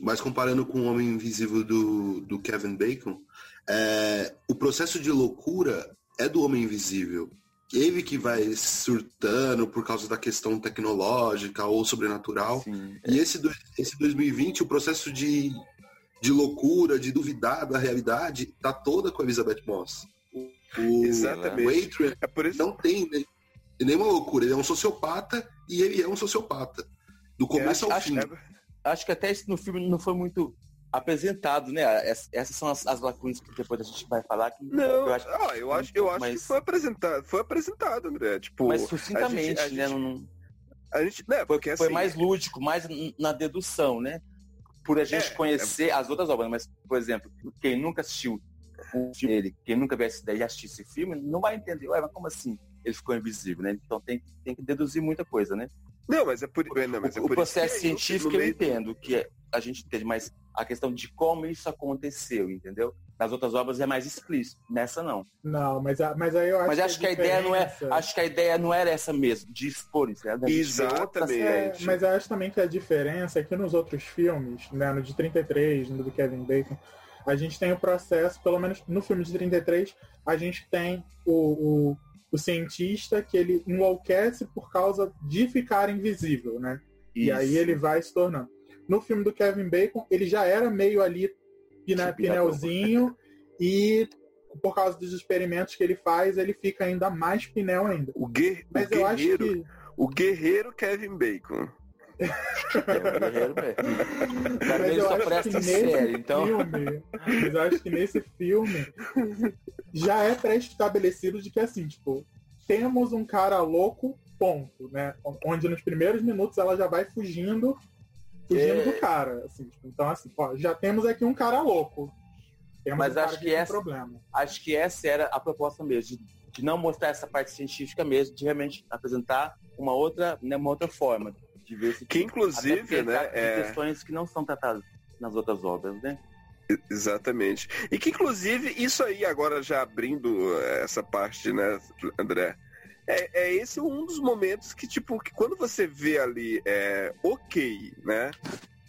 mas comparando com o Homem Invisível do, do Kevin Bacon, é, o processo de loucura é do Homem Invisível. Ele que vai surtando por causa da questão tecnológica ou sobrenatural. Sim, é. E esse, esse 2020, o processo de, de loucura, de duvidar da realidade, tá toda com a Elizabeth Moss. O, Exatamente. O Adrian é por isso... não tem né, nenhuma loucura. Ele é um sociopata e ele é um sociopata. Do começo é, ao acho, fim. Acho que até isso no filme não foi muito apresentado, né? Essas são as, as lacunas que depois a gente vai falar. Que não, eu acho, ah, eu acho, eu acho mas... que foi apresentado, foi apresentado, André. Tipo, mas sucintamente, a gente, a né? Gente, não... a gente, né, porque foi assim, mais lúdico, mais na dedução, né? Por a gente é, conhecer é... as outras obras, mas, por exemplo, quem nunca assistiu o filme dele, quem nunca viu essa ideia e assistir esse filme, não vai entender, ué, mas como assim ele ficou invisível, né? Então tem, tem que deduzir muita coisa, né? Não, mas é por, não, mas o, é por o processo científico eu, eu entendo que é, a gente entende, mas a questão de como isso aconteceu, entendeu? Nas outras obras é mais explícito, nessa não. Não, mas, mas aí eu acho Mas acho que, a, ideia não é, acho que a ideia não era essa mesmo, de expor isso, né? Exatamente. É, mas eu acho também que a diferença é que nos outros filmes, né, no de 33, no do Kevin Bacon, a gente tem o processo, pelo menos no filme de 33, a gente tem o, o o cientista que ele enlouquece por causa de ficar invisível, né? Isso. E aí ele vai se tornando. No filme do Kevin Bacon, ele já era meio ali pina, pinelzinho e por causa dos experimentos que ele faz, ele fica ainda mais pinel ainda. O, guer Mas o guerreiro, que... o guerreiro Kevin Bacon. É o guerreiro mesmo. Mas eu acho que nesse série, então... filme, mas eu acho que nesse filme já é pré-estabelecido de que assim, tipo, temos um cara louco, ponto, né? Onde nos primeiros minutos ela já vai fugindo, fugindo é... do cara, assim, tipo, então assim, ó, já temos aqui um cara louco. Temos Mas um acho que essa, problema. acho que essa era a proposta mesmo, de, de, não mostrar essa parte científica mesmo, de realmente apresentar uma outra, né, uma outra forma de ver se que inclusive, né, é... questões que não são tratadas nas outras obras, né? Exatamente. E que, inclusive, isso aí, agora já abrindo eh, essa parte, né, André? É, é esse um dos momentos que, tipo, que quando você vê ali, é, ok, né?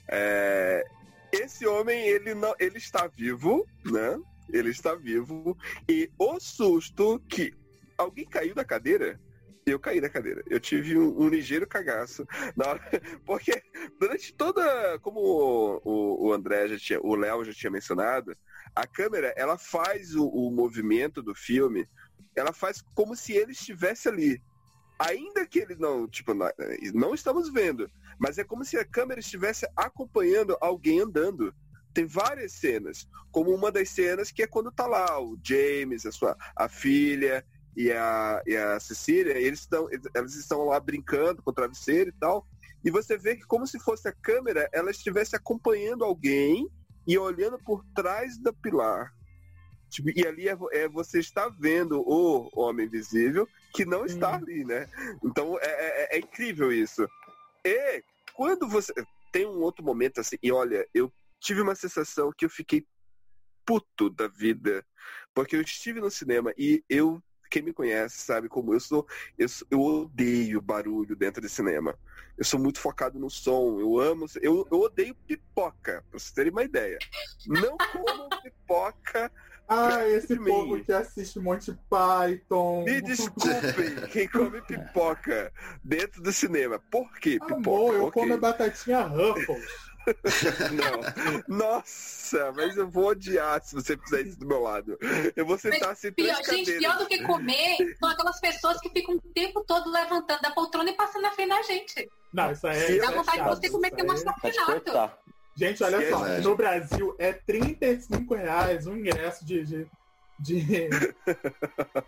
É, esse homem, ele, não, ele está vivo, né? Ele está vivo. E o susto que alguém caiu da cadeira eu caí da cadeira. Eu tive um, um ligeiro cagaço. Na hora, porque durante toda. Como o, o, André já tinha. O Léo já tinha mencionado, a câmera ela faz o, o movimento do filme, ela faz como se ele estivesse ali. Ainda que ele não, tipo, não, não estamos vendo, mas é como se a câmera estivesse acompanhando alguém andando tem várias cenas, como uma das cenas que é quando tá lá o James, a sua a filha, e a, e a Cecília, eles estão, elas estão lá brincando com o travesseiro e tal. E você vê que como se fosse a câmera, ela estivesse acompanhando alguém e olhando por trás da pilar. Tipo, e ali é, é, você está vendo o homem invisível que não está hum. ali, né? Então é, é, é, incrível isso. E quando você. Tem um outro momento assim, e olha, eu tive uma sensação que eu fiquei puto da vida. Porque eu estive no cinema e eu quem me conhece sabe como eu sou. Eu, eu odeio barulho dentro de cinema. Eu sou muito focado no som. Eu amo. Eu, eu odeio pipoca, pra vocês terem uma ideia. Não como pipoca. Ah, esse povo que assiste Monty Python. Me desculpem, quem come pipoca dentro do cinema. Por que pipoca? Bom, eu okay. como batatinha Ruffles. Não. Nossa, mas eu vou odiar se você fizer isso do meu lado. Eu vou sentar assim pior, Gente, pior do que comer são aquelas pessoas que ficam o tempo todo levantando da poltrona e passando na frente da gente. Não, isso aí é. Dá vontade de você cometer um assassinato. Gente, olha só, no Brasil é 35 reais o ingresso de, de, de,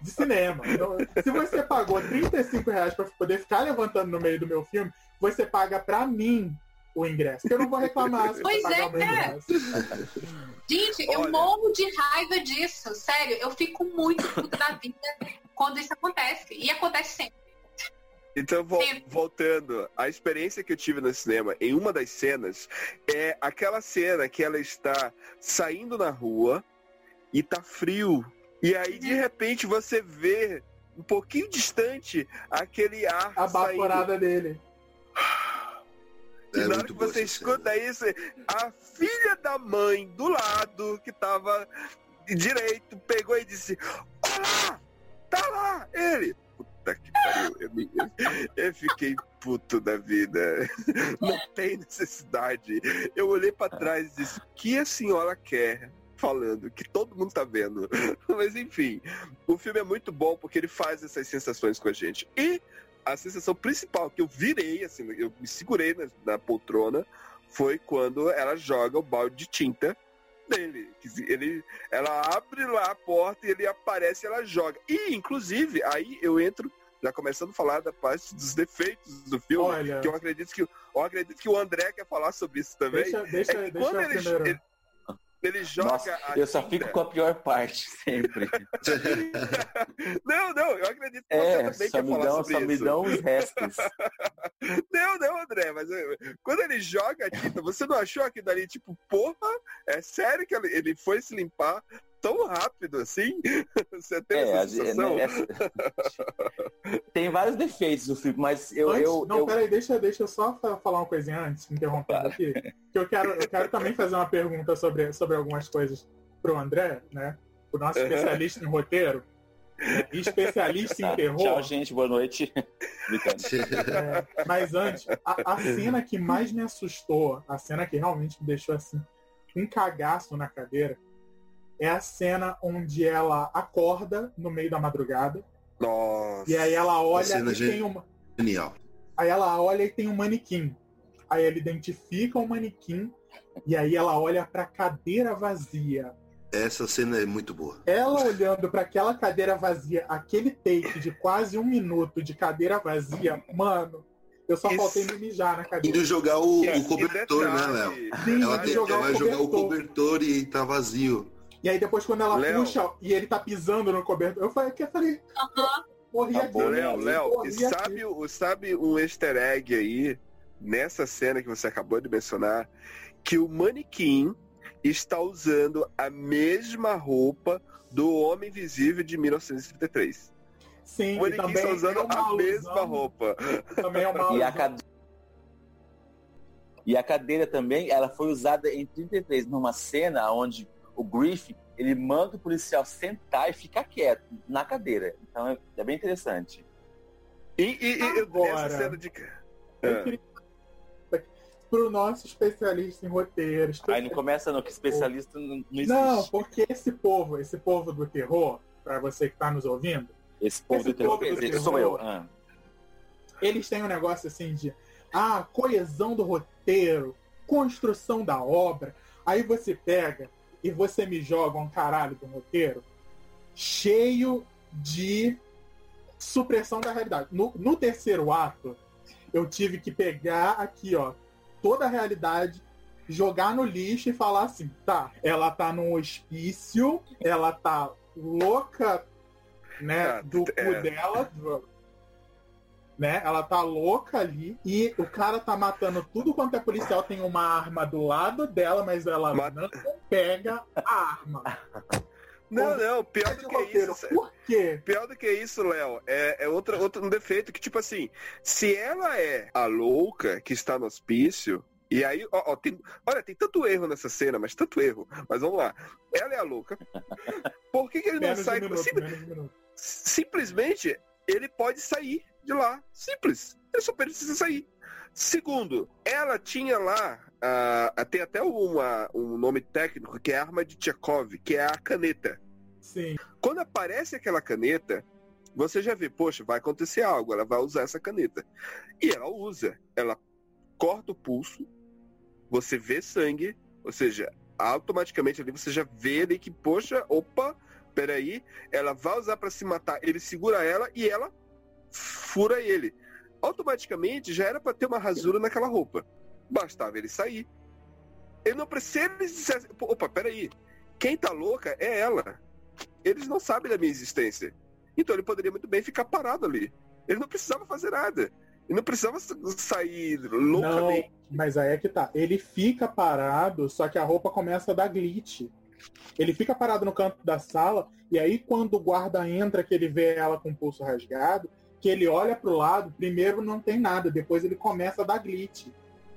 de cinema. Então, se você pagou 35 reais para poder ficar levantando no meio do meu filme, você paga para mim o ingresso. Que eu não vou reclamar se pois é. Gente, Olha. eu morro de raiva disso. Sério, eu fico muito puta da vida quando isso acontece. E acontece sempre. Então, Sim. voltando, a experiência que eu tive no cinema, em uma das cenas, é aquela cena que ela está saindo na rua e tá frio. E aí, de repente, você vê um pouquinho distante aquele ar A saindo. baforada dele. E É na hora que você escuta isso, a filha da mãe do lado, que tava direito, pegou e disse: Olá! Tá lá! Ele! Puta que pariu. Eu, me- eu fiquei puto da vida. Não tem necessidade. Eu olhei pra trás e disse: O que a senhora quer? Falando que todo mundo tá vendo. Mas enfim, o filme é muito bom porque ele faz essas sensações com a gente. E a sensação principal que eu virei, assim, eu me segurei na, na poltrona, foi quando ela joga o balde de tinta dizer, Ele, ela abre lá a porta e ele aparece ela joga. E, inclusive, aí eu entro, já começando a falar da parte dos defeitos do filme, Olha, que eu acredito que, eu acredito que o André quer falar sobre isso também. deixa, deixa, É deixa quando ele, ele, ele joga Nossa, eu só fico com a pior parte sempre. Não, não, eu acredito que você É, também só quer me, falar dão, só me isso. dão os restos. Não, não, André, mas eh, quando ele joga a tinta, você não achou aquilo dali, tipo, porra, é sério que ele foi se limpar tão rápido assim? Você teve É, essa sensação? né, essa- Tem vários defeitos do filme, mas eu. Antes- eu, não, eu- peraí, deixa, deixa eu só fa- falar uma coisinha antes, interrompendo aqui. Que eu quero, eu quero também fazer uma pergunta sobre, sobre algumas coisas pro André, né? O nosso especialista em roteiro. né, e especialista em Tá, terror. Tchau, gente. Boa noite. É, mas antes, a, a cena que mais me assustou, a cena que realmente me deixou assim, um cagaço na cadeira, é a cena onde ela acorda no meio da madrugada Nossa. e aí ela olha cena e tem uma. Genial. Aí ela olha e tem um manequim. Aí ela identifica o manequim e aí ela olha pra cadeira vazia. Essa cena é muito boa. Ela olhando pra aquela cadeira vazia, aquele take de quase um minuto de cadeira vazia, mano, eu só Isso. faltei me mijar na cadeira. Indo jogar o, E- o cobertor, e né, detalhe, Léo? Sim, Ela, tem, jogar ela vai o jogar o cobertor. cobertor e tá vazio. E aí depois quando ela Léo. puxa e ele tá pisando no cobertor, eu falei, eu falei, morri Tá aqui. bom, Léo, Léo, Morri e sabe, o- sabe um easter egg aí, nessa cena que você acabou de mencionar, que o manequim está usando a mesma roupa do Homem Invisível de 1933. Sim, O manequim também está usando é a mesma alusão- roupa. Também é uma E a, e a cadeira também, ela foi usada em 33, numa cena onde o Griffin, ele manda o policial sentar e ficar quieto na cadeira. Então é, é bem interessante. E, e, e Agora. essa cena de. Eu Ah. pro nosso especialista em roteiros. Aí não começa no que especialista não, não existe. Não, porque esse povo, esse povo do terror, para você que está nos ouvindo, Esse povo esse do terror, povo do terror- sou eu. Ah. eles têm um negócio assim de ah, coesão do roteiro, construção da obra. Aí você pega e você me joga um caralho do roteiro cheio de supressão da realidade. No, no terceiro ato, eu tive que pegar aqui, ó, toda a realidade, jogar no lixo e falar assim, tá, ela tá num hospício, ela tá louca, né, Ah, do cu é. dela, do- né, ela tá louca ali e o cara tá matando tudo quanto é policial, tem uma arma do lado dela, mas ela Mas- não pega a arma. Não, não, pior do que roteiro, isso. Por quê? Pior do que isso, Léo, é, é outro, outro um defeito que, tipo assim, se ela é a louca que está no hospício, e aí, ó, ó, tem, olha, tem tanto erro nessa cena, mas tanto erro. Mas vamos lá. Ela é a louca. Por que, que ele não Menos sai? um minuto, Sim- simplesmente, ele pode sair de lá. Simples. Ele só precisa sair. Segundo, ela tinha lá, ah, tem até uma, um nome técnico, que é arma de Tchekov, que é a caneta. Sim. Quando aparece aquela caneta, você já vê, poxa, vai acontecer algo, ela vai usar essa caneta. E ela usa. Ela corta o pulso, você vê sangue, ou seja, automaticamente ali você já vê ali que, poxa, opa, peraí, ela vai usar para se matar, ele segura ela e ela fura ele. Automaticamente já era para ter uma rasura naquela roupa. Bastava ele sair. Ele não precisa. Ele dissesse, opa, peraí. Quem tá louca é ela. Eles não sabem da minha existência. Então ele poderia muito bem ficar parado ali. Ele não precisava fazer nada. Ele não precisava sair loucamente. Não, mas aí é que tá. Ele fica parado, só que a roupa começa a dar glitch. Ele fica parado no canto da sala, e aí quando o guarda entra, que ele vê ela com o pulso rasgado, que ele olha pro lado, primeiro não tem nada, depois ele começa a dar glitch.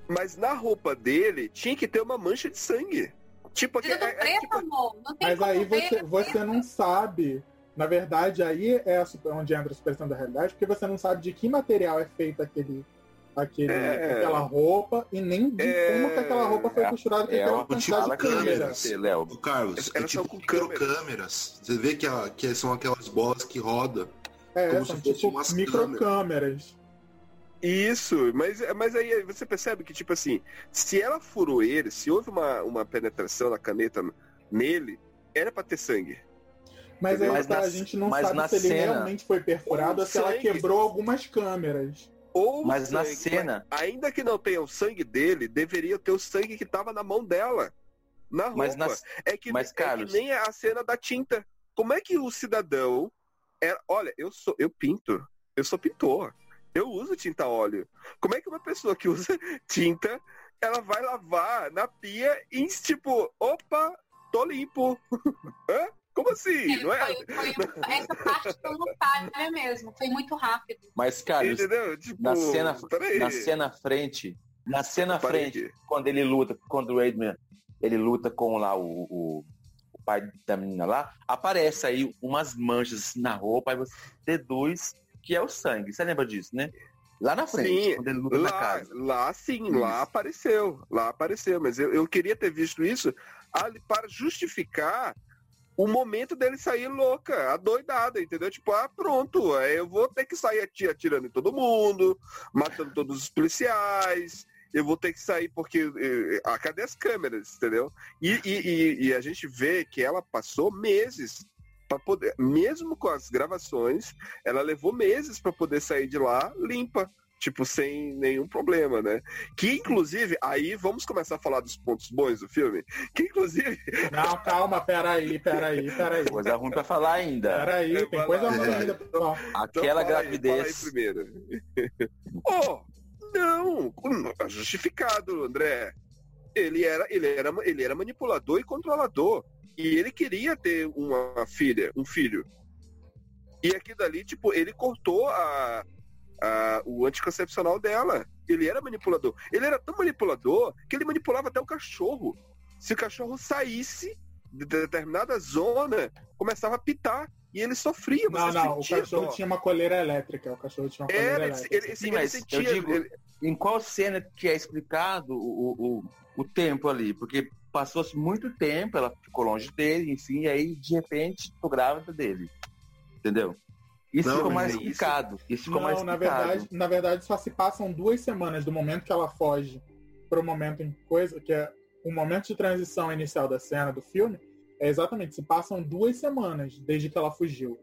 Mas na roupa dele tinha que ter uma mancha de sangue. Tipo, é, é, é, tipo... amor. Não tem Mas aí você, você não sabe. Na verdade, aí é onde entra a supressão da realidade, porque você não sabe de que material é feito aquele, aquele, é... aquela roupa e nem de é... como que aquela roupa foi costurada com é aquela quantidade de câmeras. Léo. O Carlos, é tipo microcâmeras. Você vê que, a, que são aquelas bolas que rodam. É, como são se tipo microcâmeras. Isso, mas, mas aí você percebe que, tipo assim, se ela furou ele, se houve uma, uma penetração na caneta nele, era pra ter sangue. Mas, aí, mas tá, na, a gente não sabe se ele realmente foi perfurado ou se ela quebrou algumas câmeras. Ou mas sangue, na cena. Ainda que não tenha o sangue dele, deveria ter o sangue que tava na mão dela. Na roupa. Mas na... é, que, mas, é Carlos... que nem a cena da tinta. Como é que o cidadão. Era... Olha, eu sou. Eu pinto. Eu sou pintor. Eu uso tinta óleo. Como é que uma pessoa que usa tinta, ela vai lavar na pia e tipo, opa, tô limpo. Hã? Como assim? Sim, não é? Foi, foi, essa parte foi notável mesmo, foi muito rápido. Mas, cara, tipo, na cena, na cena frente, na cena frente, quando ele luta, quando o Raidman, ele luta com lá o, o, o, pai da menina lá, aparece aí umas manchas na roupa, aí você deduz que é o sangue. Você lembra disso, né? Lá na frente, sim, quando ele luta lá, na casa. Lá sim, isso. lá apareceu. Lá apareceu. Mas eu, eu queria ter visto isso ali para justificar o momento dele sair louca, adoidada, entendeu? Tipo, ah, pronto, eu vou ter que sair atirando em todo mundo, matando todos os policiais, eu vou ter que sair porque. Ah, cadê as câmeras, entendeu? E, e, e, a gente vê que ela passou meses para poder, mesmo com as gravações, ela levou meses para poder sair de lá limpa, tipo sem nenhum problema, né? Que inclusive, aí vamos começar a falar dos pontos bons do filme, que inclusive Não, calma, peraí, peraí, peraí. Coisa ruim para falar ainda. Peraí, é, tem coisa ruim ainda. Então, Aquela então, gravidez. Aí, primeiro. oh, não, justificado, André. Ele era, ele era, ele era manipulador e controlador. E ele queria ter uma filha, um filho. E aqui dali, tipo, ele cortou a, a, o anticoncepcional dela. Ele era manipulador. Ele era tão manipulador que ele manipulava até o cachorro. Se o cachorro saísse de determinada zona, começava a pitar. E ele sofria. Não, não, o cachorro tinha uma coleira elétrica. O cachorro tinha uma coleira elétrica. Ele, Sim, mas sentia, eu digo, ele... em qual cena que é explicado o, o, o tempo ali? Porque passou-se muito tempo, ela ficou longe dele, enfim, e aí de repente tô grávida dele. Entendeu? Isso não, ficou mais explicado. Isso, isso ficou não, mais na verdade, na verdade só se passam duas semanas do momento que ela foge para o momento em coisa, que é o momento de transição inicial da cena do filme, é exatamente, se passam duas semanas desde que ela fugiu.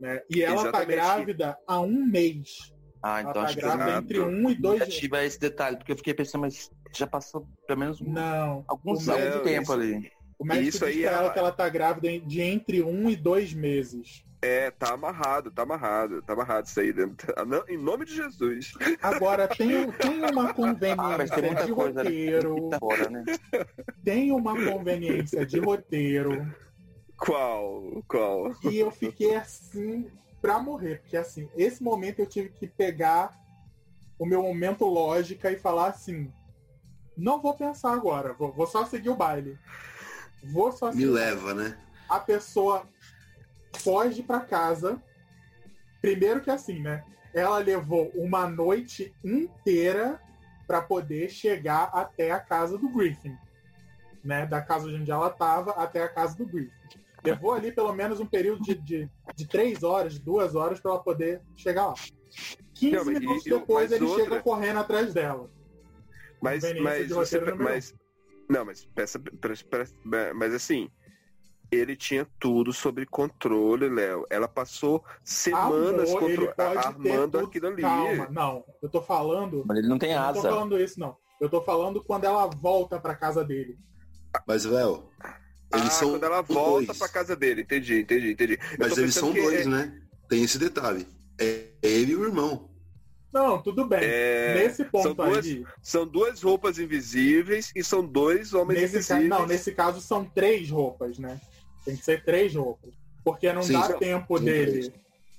Né? E ela tá exatamente. tá grávida há um mês. Ah, então ela tá acho grávida que entre um e dois meses. esse detalhe, porque eu fiquei pensando, mas já passou pelo menos um, não, alguns anos de tempo isso, ali. O médico isso diz aí ela... ela que ela tá grávida de entre um e dois meses. É, tá amarrado, tá amarrado, tá amarrado isso aí dentro. Em nome de Jesus. Agora, tem, tem uma conveniência ah, de coisa, roteiro. Hora, né? Tem uma conveniência de roteiro. Qual? Qual? E eu fiquei assim pra morrer. Porque assim, esse momento eu tive que pegar o meu momento lógica e falar assim, não vou pensar agora, vou, vou só seguir o baile. Vou só Me leva, né? A pessoa foge para casa. Primeiro que assim, né? Ela levou uma noite inteira para poder chegar até a casa do Griffin. Né? Da casa onde ela estava até a casa do Griffin. Levou ali pelo menos um período de, de, de três horas, duas horas para ela poder chegar lá. 15 não, minutos depois ele outra... chega correndo atrás dela. Mas, mas, você, mas não, mas peça, mas assim, ele tinha tudo sob controle, Léo. Ela passou semanas Amor, ele contro- pode armando ter tudo- aquilo ali. Calma, não. Eu tô falando. Mas ele não tem eu não tô asa. falando isso, não. Eu tô falando quando ela volta pra casa dele. Mas, Léo, eles ah, são quando ela volta dois. pra casa dele. Entendi, entendi, entendi. Eu Mas eles são dois, é- né? Tem esse detalhe. É ele e o irmão. Não, tudo bem. É, Nesse ponto são duas- aí. São duas roupas invisíveis e são dois homens Nesse, ca... invisíveis. não, nesse caso são três roupas, né? Tem que ser três roupas. Porque não Sim, dá tempo dele. três.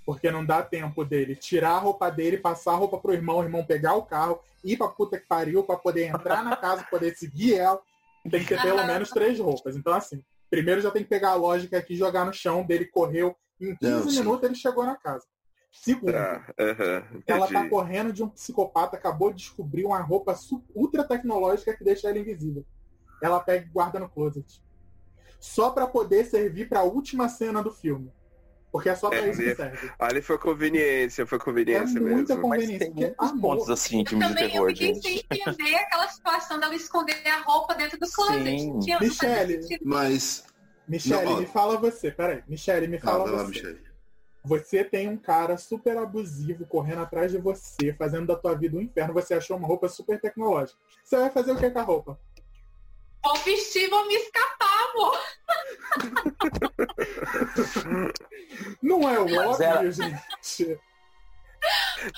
Porque não dá tempo dele tirar a roupa dele, passar a roupa pro irmão, o irmão pegar o carro, ir pra puta que pariu pra poder entrar na casa, poder seguir ela. Tem que ter pelo menos três roupas. Então, assim, primeiro já tem que pegar a lógica aqui, jogar no chão, dele correu. Em 15 Não, sim. minutos ele chegou na casa. Segundo, Tá, aham, ela tá correndo de um psicopata, acabou de descobrir uma roupa ultra tecnológica que deixa ela invisível. Ela pega e guarda no closet. Só pra poder servir pra última cena do filme. Porque é só pra É, isso que serve. Ali foi conveniência, foi É conveniência muita mesmo. Mas conveniência. tem Porque muitos amor, pontos assim Eu filme de também eu terror, fiquei gente. sem entender aquela situação dela esconder a roupa dentro do closet. Não sentido. Mas. Michele, Não, me fala você. Peraí, Michele, me fala vai lá, você. Michele. Você tem um cara super abusivo correndo atrás de você, fazendo da tua vida um inferno. Você achou uma roupa super tecnológica. Você vai fazer o que com a roupa? Vou vestir, vou me escapar, amor. Não é o óbvio, ela- gente.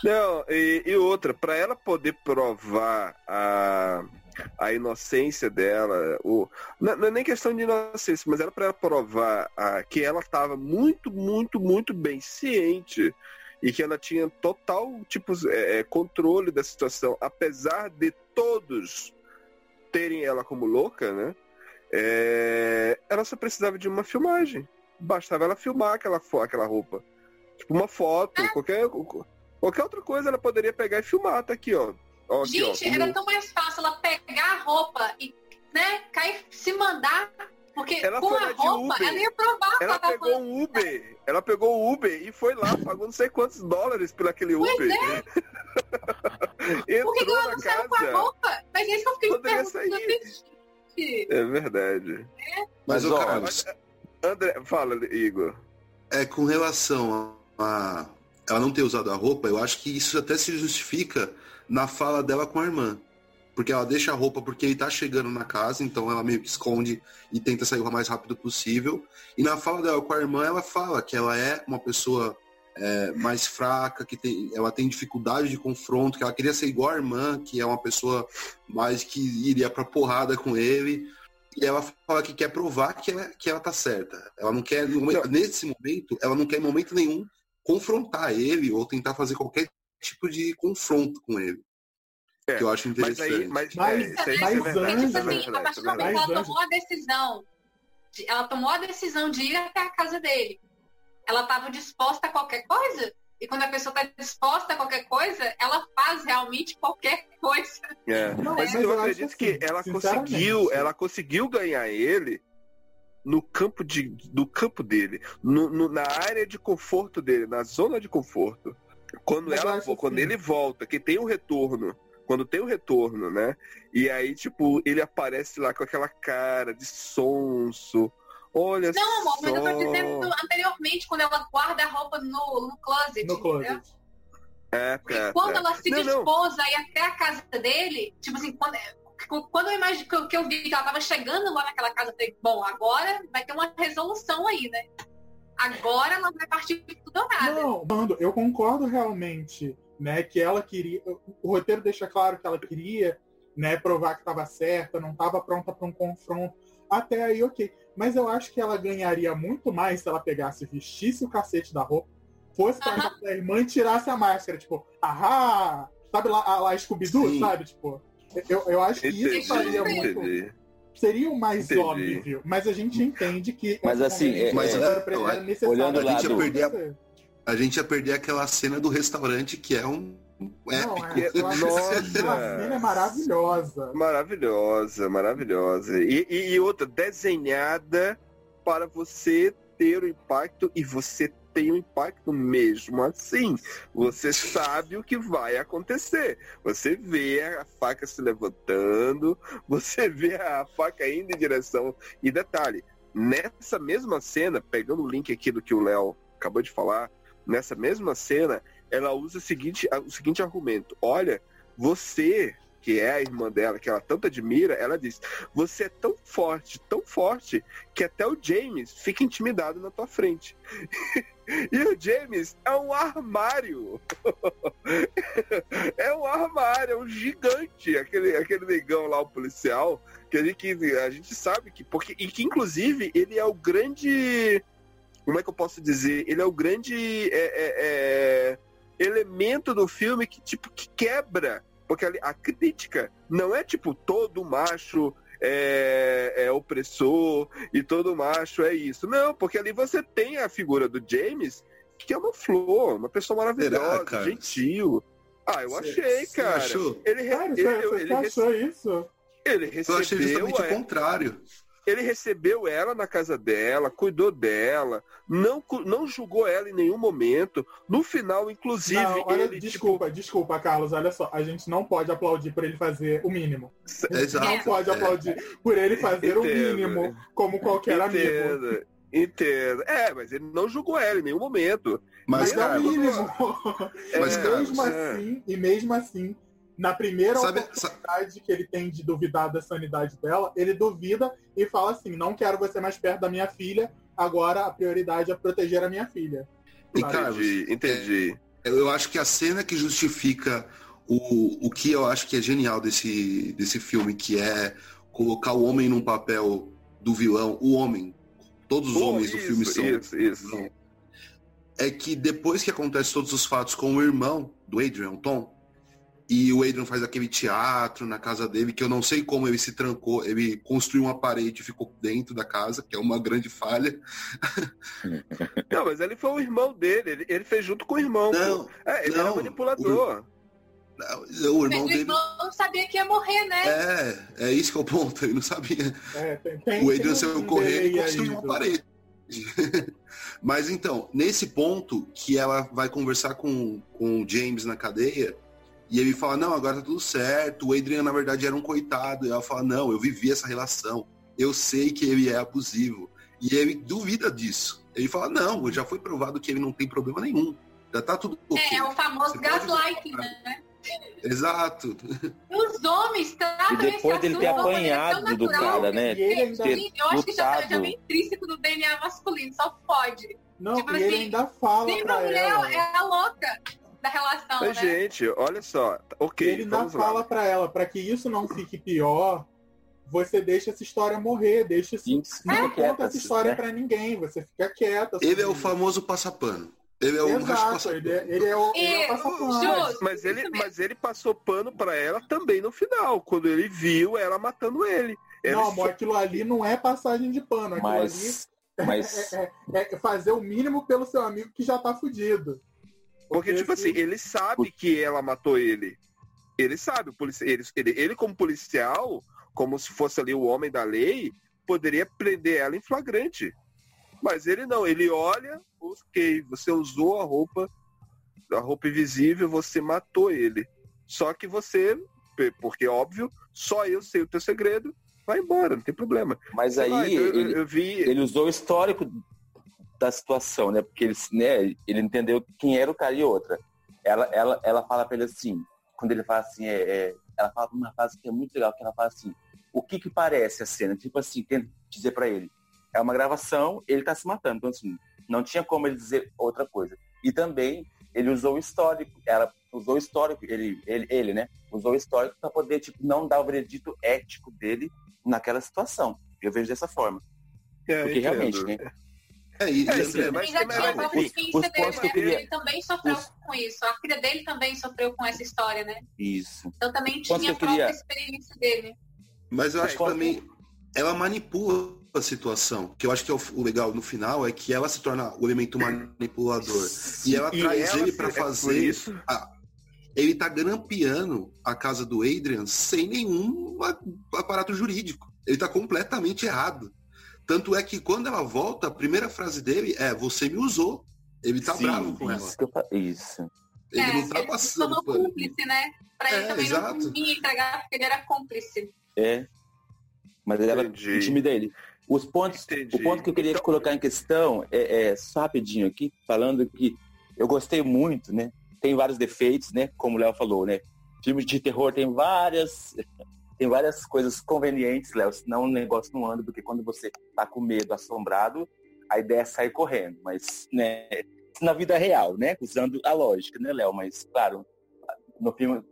Não, e, e outra, pra ela poder provar a, a inocência dela, o, não, não é nem questão de inocência, mas era pra ela provar a, que ela estava muito, muito, muito bem ciente e que ela tinha total tipo, é, é, controle da situação, apesar de todos terem ela como louca, né? É, ela só precisava de uma filmagem. Bastava ela filmar aquela, fo- aquela roupa. Tipo, uma foto, qualquer, qualquer outra coisa ela poderia pegar e filmar. Tá aqui, ó. Ó, aqui, ó, Gente, como- era tão mais fácil ela pegar a roupa e, né, cair, se mandar. Porque Ela com foi a roupa, Uber. ela ia provar Ela pegou um Uber. Ela pegou o Uber e foi lá, pagou não sei quantos dólares por aquele Pois Uber. Por que, ela não saiu com a roupa? Mas é que eu fiquei Poderia perguntando. sair. gente. É verdade. Mas, Mas, ô, ó, Carlos, André, fala, Igor. é com relação a, a ela não ter usado a roupa, eu acho que isso até se justifica na fala dela com a irmã. Porque ela deixa a roupa porque ele tá chegando na casa, então ela meio que esconde e tenta sair o mais rápido possível. E na fala dela com a irmã, ela fala que ela é uma pessoa é, mais fraca, que tem, ela tem dificuldade de confronto, que ela queria ser igual a irmã, que é uma pessoa mais que iria pra porrada com ele. E ela fala que quer provar que ela, que ela tá certa. Ela não quer, nesse momento, ela não quer em momento nenhum confrontar ele ou tentar fazer qualquer tipo de confronto com ele. É, que eu acho Mas interessante. aí, mas, Mas- é, aí mas isso é antes, é Tipo assim, a partir do é momento que ela Mas tomou a decisão, de- ela tomou a decisão de ir até a casa dele. Ela estava disposta a qualquer coisa. E quando a pessoa está disposta a qualquer coisa, ela faz realmente qualquer coisa. É. Não, Mas mas eu eu acredito assim, que ela conseguiu, ela conseguiu ganhar ele no campo de, do campo dele, no, no- na área de conforto dele, na zona de conforto. Quando Mas ela, quando assim- ele volta, que tem um retorno, quando tem um retorno, né? E aí tipo ele aparece lá com aquela cara de sonso. Olha Não, amor, mas eu tô só. dizendo anteriormente, quando ela guarda a roupa no, no closet. No entendeu? closet. É, Porque tá, quando tá. ela se Não, não. dispôs a ir até a casa dele, tipo assim, quando, quando eu imagino que eu, vi que ela tava chegando lá naquela casa, eu falei, bom, agora vai ter uma resolução aí, né? Agora ela vai partir tudo ou nada. Não, Mando, eu concordo realmente, né, que ela queria, o roteiro deixa claro que ela queria, né, provar que estava certa, não estava pronta para um confronto. Até aí, ok. Mas eu acho que ela ganharia muito mais se ela pegasse, vestisse o cacete da roupa, fosse pra casa da irmã e tirasse a máscara, tipo, ahá! Sabe lá, a- lá Scooby-Doo, sabe? Tipo, eu, eu acho que Entendi, isso faria muito. entendi. Seria o mais Entendi. óbvio, mas a gente entende que. Mas assim, é- Mas, é, é, necessário olhando. A gente ia perder A gente ia perder aquela cena do restaurante que é um Não, épico. é, acho que Nossa. cena é maravilhosa. Maravilhosa, maravilhosa. E, e- e outra, desenhada para você ter o impacto e você tem o impacto mesmo assim. Você sabe o que vai acontecer. Você vê a faca se levantando, você vê a faca indo em direção. E detalhe, nessa mesma cena, pegando o link aqui do que o Léo acabou de falar, nessa mesma cena, ela usa o seguinte, o seguinte argumento: olha, você que é a irmã dela, que ela tanto admira, ela diz: Você é tão forte, tão forte, que até o James fica intimidado na tua frente. e o James é um armário. é um armário, é um gigante. Aquele, aquele negão lá, o policial, que a gente, a gente sabe que. Porque, e que, inclusive, ele é o grande. Como é que eu posso dizer? Ele é o grande é, é, é, elemento do filme que, tipo, que quebra porque a crítica não é tipo todo macho é, é, opressor e todo macho é isso. Não, porque ali você tem a figura do James, que é uma flor, uma pessoa maravilhosa, Será, gentil. Ah, eu cê, achei, cê cara. Achou? Ele, cara, ele, você, ele, ele achou isso? Ele recebeu. Eu achei justamente o contrário. Ele recebeu ela na casa dela, cuidou dela, não, não julgou ela em nenhum momento. No final, inclusive. Não, olha, ele, desculpa, tipo... desculpa, Carlos. Olha só, a gente não pode aplaudir por ele fazer o mínimo. Exato. Não pode aplaudir por ele fazer Entendo. o mínimo, como qualquer Entendo. amigo. Entendo. É, mas ele não julgou ela em nenhum momento. Mas, mas é o mínimo. É, mas, mesmo é. assim, e mesmo assim, na primeira sabe, oportunidade sabe... que ele tem de duvidar da sanidade dela, ele duvida e fala assim: não quero você mais perto da minha filha, agora a prioridade é proteger a minha filha. Entendi, entendi. É, eu acho que a cena que justifica o, o que eu acho que é genial desse, desse filme, que é colocar o homem num papel do vilão, o homem. Todos os homens isso, do filme são. Isso, isso. É que depois que acontece todos os fatos com o irmão do Adrian, Tom, e o Adrian faz aquele teatro na casa dele, que eu não sei como ele se trancou. Ele construiu uma parede e ficou dentro da casa, que é uma grande falha. Não, mas ele foi o irmão dele. Ele, ele fez junto com o irmão. Não, é, ele não, era manipulador. O, não, o irmão mas dele. O irmão não sabia que ia morrer, né? É, é isso que é o ponto. Ele não sabia. É, tem, tem, o Adrian saiu correndo e construiu uma parede. mas então, nesse ponto que ela vai conversar com, com o James na cadeia e ele fala, não, agora tá tudo certo. O Adrian, na verdade, era um coitado. E ela fala, não, eu vivi essa relação. Eu sei que ele é abusivo. E ele duvida disso. Ele fala, não, já foi provado que ele não tem problema nenhum. Já tá tudo okay. É, é o famoso gaslighting, né? Exato. Os homens tratam E depois dele ter apanhado do cara, né? Ainda... eu acho que já, já vem intrínseco no DNA masculino, só pode. Não, tipo e assim, ele ainda fala pra mulher ela. é a louca da relação, Mas, né? gente, olha só. Ok, Ele ainda fala para ela, para que isso não fique pior, você deixa essa história morrer, deixa isso, não conta essa história né? para ninguém, você fica quieta. Ele é o famoso passapano. Ele é o Exato, ele é, ele é o, ele é o passapano. Mas ele, mas ele passou pano para ela também no final, quando ele viu ela matando ele. Não, amor, aquilo ali não é passagem de pano. Aquilo mas, ali mas... É, é, é, fazer o mínimo pelo seu amigo que já tá fudido. Porque, tipo assim, ele sabe que ela matou ele. Ele sabe, ele, ele, ele, como policial, como se fosse ali o homem da lei, poderia prender ela em flagrante. Mas ele não, ele olha, ok, você usou a roupa, a roupa invisível, você matou ele. Só que você, porque óbvio, só eu sei o teu segredo, vai embora, não tem problema. Mas aí lá, eu, ele, eu vi... ele usou o histórico da situação, né? Porque ele, né, ele entendeu quem era o cara e outra. Ela, ela, ela fala pra ele assim, quando ele fala assim, é, é, ela fala uma frase que é muito legal, que ela fala assim, o que que parece a cena? Tipo assim, tenta dizer para ele, é uma gravação, ele tá se matando. Então, assim, não tinha como ele dizer outra coisa. E também, ele usou o histórico, ela usou o histórico, ele, ele, ele né? Usou o histórico para poder, tipo, não dar o veredito ético dele naquela situação. Eu vejo dessa forma. É, Porque realmente, né? É, é, sim, mas, já tinha própria experiência dele, né? Queria... Ele também sofreu os... com isso. A filha dele também sofreu com essa história, né? Isso. Então também tinha a própria experiência dele. Mas eu acho que também ela manipula a situação. Que eu acho que é o, legal no final é que ela se torna o elemento manipulador. Sim, e ela e traz ela ele para é fazer isso. A, ele tá grampeando a casa do Adrian sem nenhum aparato jurídico. Ele tá completamente errado. Tanto é que quando ela volta, a primeira frase dele é: Você me usou. Ele tá Sim, bravo com isso ela. Isso. Ele é, não tá ele passando. Ele cúmplice, né? Pra ele é, também exato. não entregar porque ele era cúmplice. É. Mas ele era o time dele. Os pontos, o ponto que eu queria então... colocar em questão é, é, só rapidinho aqui, falando que eu gostei muito, né? Tem vários defeitos, né? Como o Léo falou, né? Filmes de terror tem várias tem várias coisas convenientes, Léo, senão o negócio não anda, porque quando você tá com medo, assombrado, a ideia é sair correndo, mas, né, na vida real, né, usando a lógica, né, Léo, mas, claro, no filme,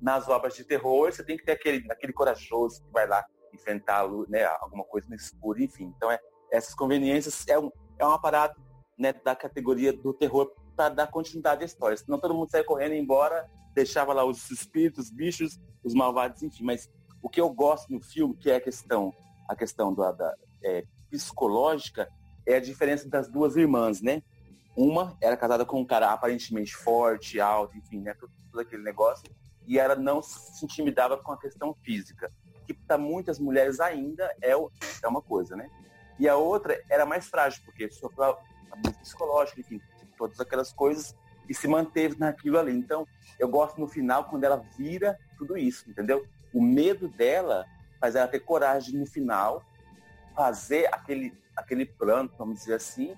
nas obras de terror, você tem que ter aquele, aquele corajoso que vai lá enfrentar né, alguma coisa no escuro, enfim. Então, é, essas conveniências é um, é um aparato né, da categoria do terror para dar continuidade à história. Senão todo mundo sai correndo embora, deixava lá os espíritos, os bichos, os malvados, enfim. Mas o que eu gosto no filme, que é a questão, a questão da, da é, psicológica, é a diferença das duas irmãs, né? Uma era casada com um cara aparentemente forte, alto, enfim, né? Todo, todo aquele negócio. E ela não se intimidava com a questão física, que para muitas mulheres ainda é, é uma coisa, né? E a outra era mais frágil, porque sofreu abuso psicológico, enfim, todas aquelas coisas e se manteve naquilo ali. Então, eu gosto no final quando ela vira tudo isso, entendeu? O medo dela faz ela ter coragem no final fazer aquele, aquele plano, vamos dizer assim.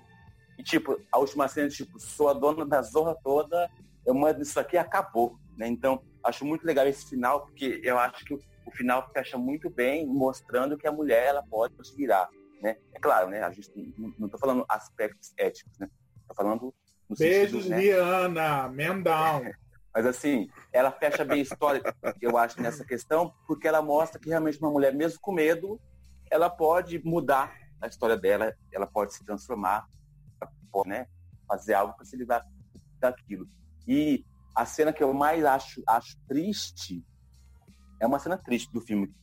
E, tipo, a última cena, tipo, sou a dona da zorra toda, eu mando isso aqui acabou, né? Então, acho muito legal esse final, porque eu acho que o, final fecha muito bem, mostrando que a mulher, ela pode se virar, né? É claro, né? A gente não estou falando aspectos éticos, né? Estou falando Beijos, sentido, né? Man down. Mas assim, ela fecha bem a história, eu acho, nessa questão, porque ela mostra que realmente uma mulher, mesmo com medo, ela pode mudar a história dela, ela pode se transformar, pode, né, fazer algo para se livrar daquilo. E a cena que eu mais acho, acho triste, é uma cena triste do filme,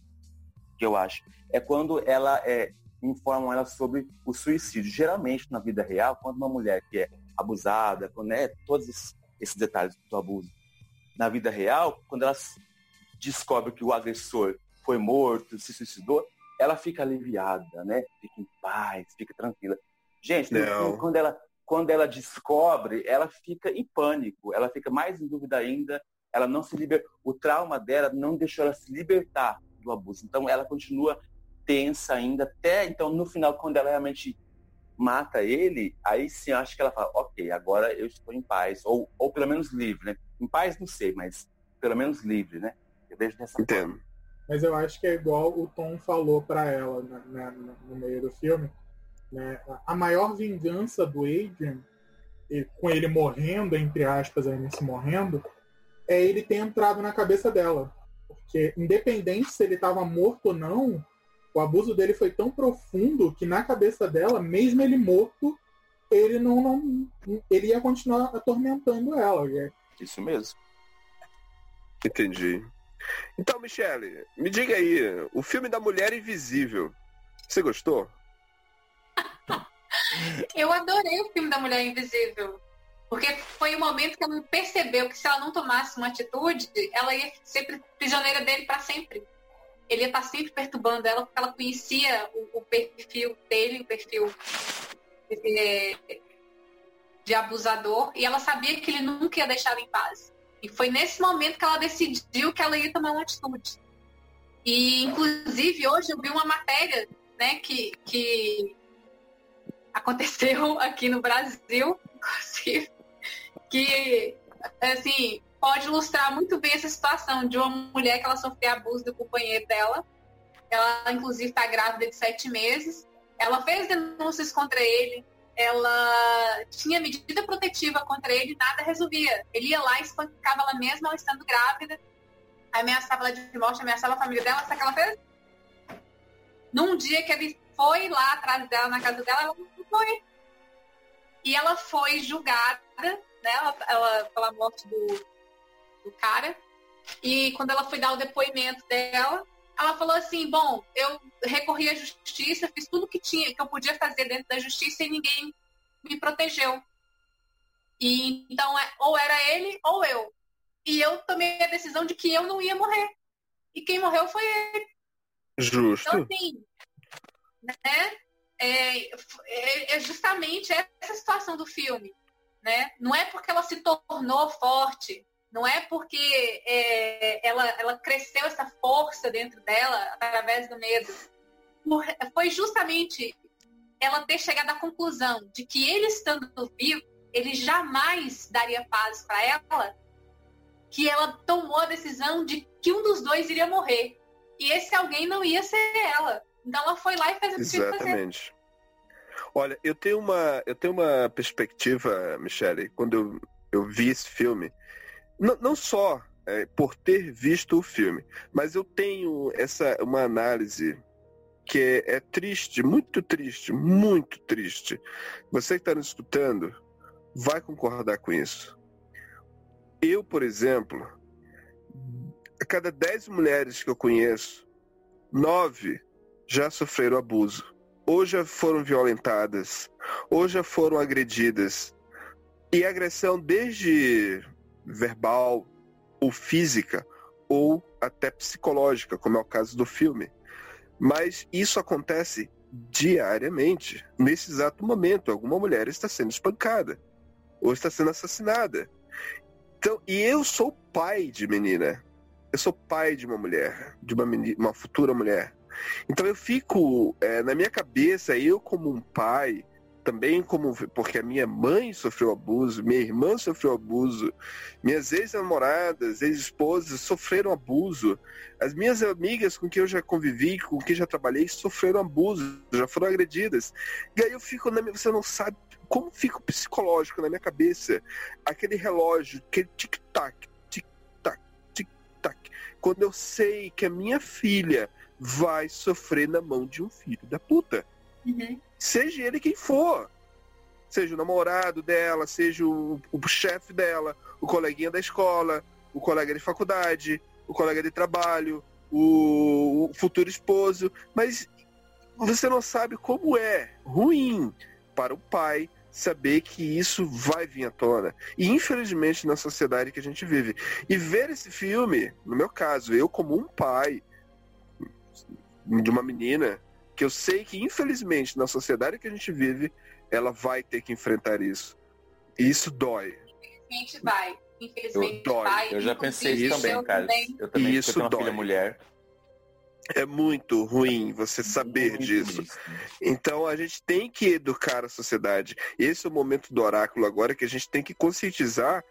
que eu acho, é quando ela é, informam ela sobre o suicídio. Geralmente, na vida real, quando uma mulher que é abusada, né, todos esses, esses detalhes do abuso, na vida real, quando ela descobre que o agressor foi morto, se suicidou, ela fica aliviada, né? Fica em paz, fica tranquila. Gente, quando ela, quando ela descobre, ela fica em pânico, ela fica mais em dúvida ainda, ela não se libera. O trauma dela não deixou ela se libertar do abuso. Então ela continua tensa ainda, até então no final, quando ela realmente mata ele, aí sim acho que ela fala, ok, agora eu estou em paz, ou, ou pelo menos livre, né? Em paz não sei, mas pelo menos livre, né? Eu vejo dessa Entendo. forma. Mas eu acho que é igual o Tom falou para ela né, né, no meio do filme. Né? A maior vingança do Adrian, com ele morrendo, entre aspas, aí nesse morrendo, é ele ter entrado na cabeça dela. Porque, independente se ele estava morto ou não, o abuso dele foi tão profundo que na cabeça dela, mesmo ele morto, ele não, não ele ia continuar atormentando ela. Isso mesmo. Entendi. Então, Michele, me diga aí, o filme da Mulher Invisível, você gostou? Eu adorei o filme da Mulher Invisível. Porque foi o momento que ela percebeu que se ela não tomasse uma atitude, ela ia ser prisioneira dele para sempre ele ia estar sempre perturbando ela, porque ela conhecia o, o perfil dele, o perfil de, de, abusador, e ela sabia que ele nunca ia deixar ela em paz. E foi nesse momento que ela decidiu que ela ia tomar uma atitude. E, inclusive, hoje eu vi uma matéria né, que, que aconteceu aqui no Brasil, inclusive, que, assim, pode ilustrar muito bem essa situação de uma mulher que ela sofreu abuso do companheiro dela. Ela, inclusive, está grávida de sete meses. Ela fez denúncias contra ele. Ela tinha medida protetiva contra ele, nada resolvia. Ele ia lá e espancava ela mesma, ela estando grávida. Ameaçava ela de morte, ameaçava a família dela. O que ela fez? Num dia que ele foi lá atrás dela, na casa dela, ela não foi. E ela foi julgada, né? Ela, ela pela morte do, do cara. E quando ela foi dar o depoimento dela, ela falou assim: Bom, eu recorri à justiça, fiz tudo que tinha, que eu podia fazer dentro da justiça e ninguém me protegeu. E então, é, ou era ele ou eu. E eu tomei a decisão de que eu não ia morrer. E quem morreu foi ele. Justo. Então, assim, né? É, é, é justamente essa situação do filme. Né? Não é porque ela se tornou forte, não é porque é, ela, ela cresceu essa força dentro dela através do medo. foi justamente ela ter chegado à conclusão de que ele estando vivo, ele jamais daria paz para ela, que ela tomou a decisão de que um dos dois iria morrer. E esse alguém não ia ser ela. Então ela foi lá e fez o que. Exatamente. Olha, eu tenho uma, eu tenho uma perspectiva, Michele, quando eu, eu vi esse filme, não, não só é, por ter visto o filme, mas eu tenho essa uma análise que é, é triste, muito triste, muito triste. Você que está nos escutando vai concordar com isso. Eu, por exemplo, a cada dez mulheres que eu conheço, nove já sofreram abuso ou já foram violentadas, ou já foram agredidas. E agressão desde verbal ou física, ou até psicológica, como é o caso do filme. Mas isso acontece diariamente. Nesse exato momento, alguma mulher está sendo espancada ou está sendo assassinada. Então, e eu sou pai de menina. Eu sou pai de uma mulher, de uma, menina, uma futura mulher. Então eu fico, é, na minha cabeça, eu como um pai, também como porque a minha mãe sofreu abuso, minha irmã sofreu abuso, minhas ex-namoradas, ex-esposas sofreram abuso, as minhas amigas com quem eu já convivi, com quem já trabalhei, sofreram abuso, já foram agredidas. E aí eu fico na minha, você não sabe como fica o psicológico na minha cabeça, aquele relógio, aquele tic-tac, tic-tac, tic-tac, quando eu sei que a minha filha vai sofrer na mão de um filho da puta. Uhum. Seja ele quem for. Seja o namorado dela, seja o, o chefe dela, o coleguinha da escola, o colega de faculdade, o colega de trabalho, o, o futuro esposo. Mas você não sabe como é ruim para o pai saber que isso vai vir à tona. E infelizmente na sociedade que a gente vive. E ver esse filme, no meu caso, eu como um pai, de uma menina que eu sei que, infelizmente, na sociedade que a gente vive, ela vai ter que enfrentar isso. E isso dói. Infelizmente vai. Infelizmente eu, vai. Eu já pensei isso também, cara. Eu também isso tenho uma dói. filha mulher. É muito ruim você saber muito disso. Então a gente tem que educar a sociedade. Esse é o momento do oráculo agora que a gente tem que conscientizar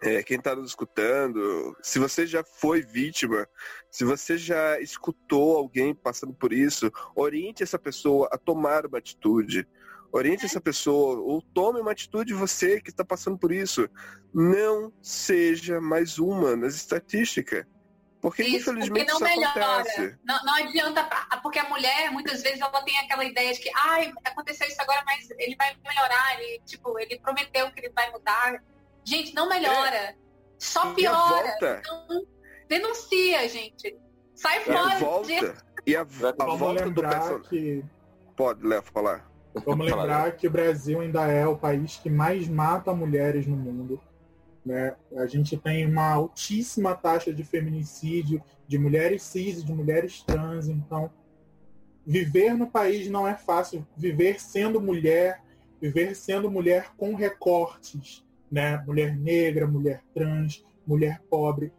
é, quem está nos escutando, se você já foi vítima, se você já escutou alguém passando por isso, oriente essa pessoa a tomar uma atitude. Oriente essa pessoa, ou tome uma atitude você que está passando por isso. Não seja mais uma nas estatísticas. Porque isso, infelizmente porque não isso melhora. acontece. Não, não adianta, porque a mulher muitas vezes ela tem aquela ideia de que ai, aconteceu isso agora, mas ele vai melhorar, ele, tipo, ele prometeu que ele vai mudar Gente, não melhora. É. Só piora. Então, denuncia, gente. Sai fora. A volta. E a, a volta do personagem. Que... Pode, Léo, falar. Vamos lembrar que o Brasil ainda é o país que mais mata mulheres no mundo. Né? A gente tem uma altíssima taxa de feminicídio de mulheres cis, de mulheres trans. Então, viver no país não é fácil. Viver sendo mulher, viver sendo mulher com recortes, né? mulher negra, mulher trans, mulher pobre.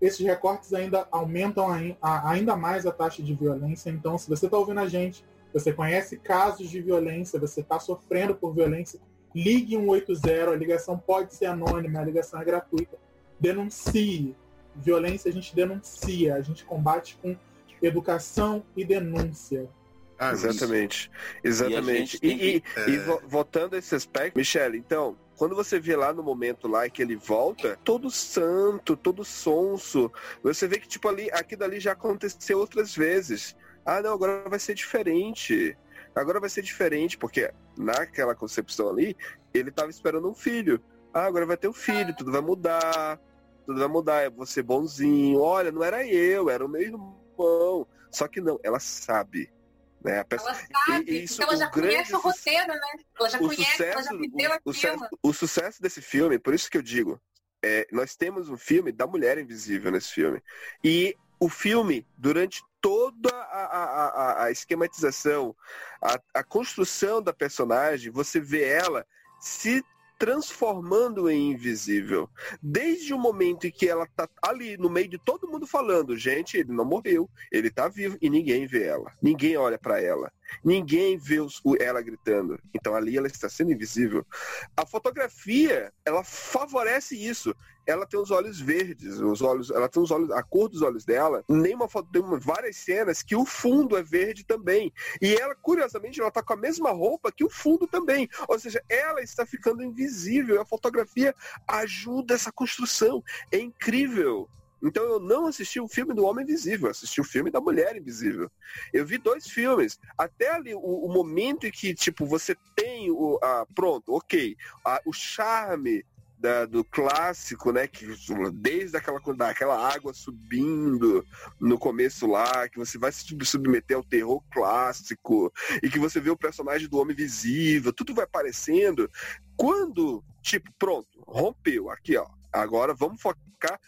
Esses recortes ainda aumentam ainda mais a taxa de violência. Então, se você está ouvindo a gente, você conhece casos de violência, você está sofrendo por violência, ligue 180, a ligação pode ser anônima, a ligação é gratuita. Denuncie. Violência a gente denuncia, a gente combate com educação e denúncia. Ah, exatamente. Exatamente. E, e, que... e, e é. voltando a esse aspecto, Michele, então, quando você vê lá no momento lá que ele volta, todo santo, todo sonso, você vê que, tipo, ali, aquilo ali já aconteceu outras vezes. Ah, não, agora vai ser diferente. Agora vai ser diferente, porque naquela concepção ali, ele estava esperando um filho. Ah, agora vai ter um filho, tudo vai mudar, tudo vai mudar, vou ser bonzinho. Olha, não era eu, era o meu irmão. Só que não, ela sabe. Né? Ela sabe, e, isso, ela já conhece o roteiro, né? Ela já conhece, sucesso, ela já viveu o. O, o, sucesso desse filme, por isso que eu digo, é, nós temos um filme da mulher invisível nesse filme. E o filme, durante toda a, a, a, a esquematização, a, a construção da personagem, você vê ela se transformando em invisível. Desde o momento em que ela tá ali no meio de todo mundo falando, gente, ele não morreu, ele tá vivo e ninguém vê ela. Ninguém olha para ela. Ninguém vê os, ela gritando. Então ali ela está sendo invisível. A fotografia, ela favorece isso. Ela tem os olhos verdes, os olhos, ela tem os olhos, a cor dos olhos dela. Nenhuma foto tem várias cenas que o fundo é verde também. E ela, curiosamente, ela está com a mesma roupa que o fundo também. Ou seja, ela está ficando invisível. A fotografia ajuda essa construção. É incrível. Então eu não assisti o filme do Homem Invisível, assisti o filme da Mulher Invisível. Eu vi dois filmes. Até ali o, o momento em que, tipo, você tem o. A, pronto, ok. A, o charme da, do clássico, né? Que desde aquela, daquela água subindo no começo lá, que você vai se submeter ao terror clássico, e que você vê o personagem do Homem Visível, tudo vai aparecendo. Quando, tipo, pronto, rompeu aqui, ó. Agora vamos focar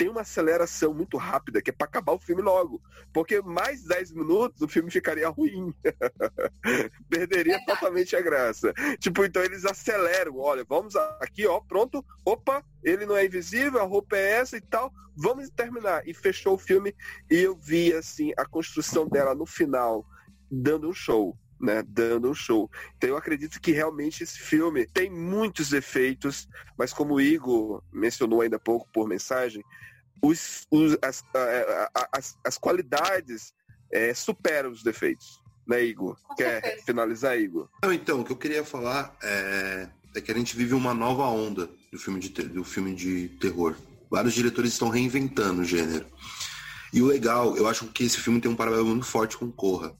tem uma aceleração muito rápida que é para acabar o filme logo. Porque mais 10 minutos o filme ficaria ruim. Perderia é totalmente a graça. Tipo, então eles aceleram. Olha, vamos aqui, ó, pronto. Opa, ele não é invisível, a roupa é essa e tal. Vamos terminar. E fechou o filme e eu vi, assim, a construção dela no final dando um show. Né, dando um show. Então eu acredito que realmente esse filme tem muitos efeitos, mas como o Igor mencionou ainda há pouco por mensagem, os, os as, as, as, qualidades é, superam os defeitos. Né, Igor? Com Quer certeza. finalizar, Igor? Não, então, o que eu queria falar é, é que a gente vive uma nova onda do filme de, do filme de terror. Vários diretores estão reinventando o gênero. E o legal, eu acho que esse filme tem um paralelo muito forte com Corra.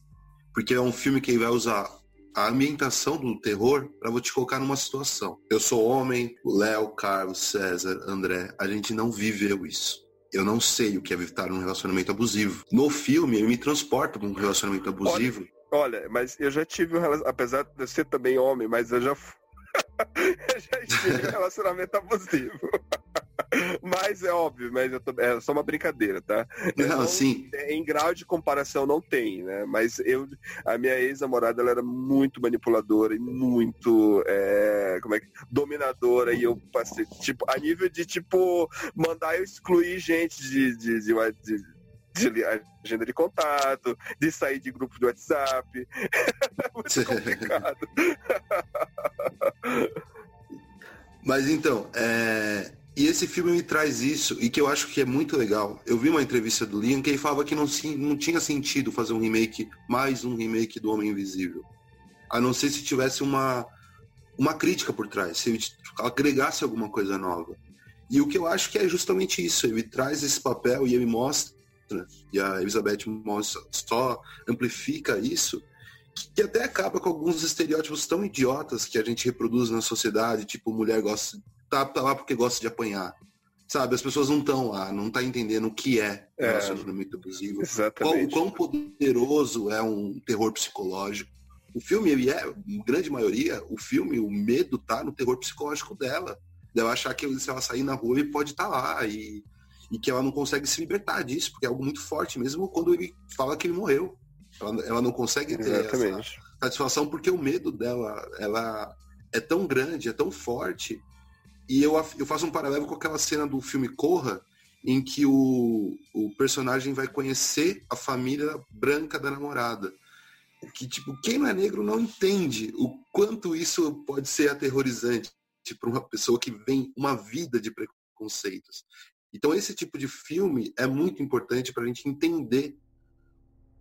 Porque é um filme que vai usar a ambientação do terror para te colocar numa situação. Eu sou homem, o Léo, Carlos, César, André, a gente não viveu isso. Eu não sei o que é estar num relacionamento abusivo. No filme, ele me transporta para um relacionamento abusivo. Olha, olha, mas eu já tive um relacionamento, apesar de eu ser também homem, mas eu já, eu já um relacionamento abusivo. mas é óbvio, mas tô, é só uma brincadeira, tá? Não, não, sim. Em grau de comparação não tem, né? Mas eu, a minha ex-namorada, ela era muito manipuladora e muito, é, como é que, dominadora e eu passei, tipo, a nível de, tipo, mandar eu excluir gente de, de, de, de de agenda de contato, de sair de grupos do WhatsApp. Muito complicado. Mas então, é, e esse filme me traz isso, e que eu acho que é muito legal. Eu vi uma entrevista do Liam que ele falava que não, não tinha sentido fazer um remake, mais um remake do Homem Invisível. A não ser se tivesse uma, uma crítica por trás, se ele agregasse alguma coisa nova. E o que eu acho que é justamente isso, ele traz esse papel e ele mostra, e a Elizabeth Moss só amplifica isso, que até acaba com alguns estereótipos tão idiotas que a gente reproduz na sociedade, tipo mulher gosta tá, tá lá porque gosta de apanhar. Sabe, as pessoas não estão lá, não tá entendendo o que é, é relacionamento abusivo. Qual, o quão poderoso é um terror psicológico. O filme, ele é, em grande maioria, o filme, o medo tá no terror psicológico dela. Dela achar que se ela sair na rua, ele pode estar tá lá. E, e que ela não consegue se libertar disso, porque é algo muito forte, mesmo quando ele fala que ele morreu. Ela, ela não consegue ter Exatamente. essa satisfação porque o medo dela ela é tão grande, é tão forte, e eu, eu faço um paralelo com aquela cena do filme Corra, em que o, o personagem vai conhecer a família branca da namorada. Que, tipo, quem não é negro não entende o quanto isso pode ser aterrorizante para uma pessoa que vem uma vida de preconceitos. Então, esse tipo de filme é muito importante para a gente entender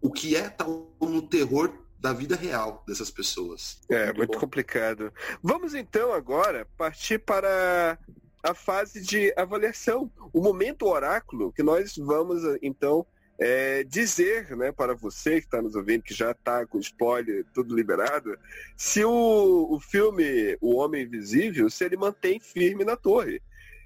o que é tal no terror da vida real dessas pessoas. É, muito, muito complicado. Vamos então agora partir para a fase de avaliação, o momento oráculo, que nós vamos então é, dizer né, para você que está nos ouvindo, que já está com spoiler tudo liberado, se o, o filme O Homem Invisível, se ele mantém firme na torre.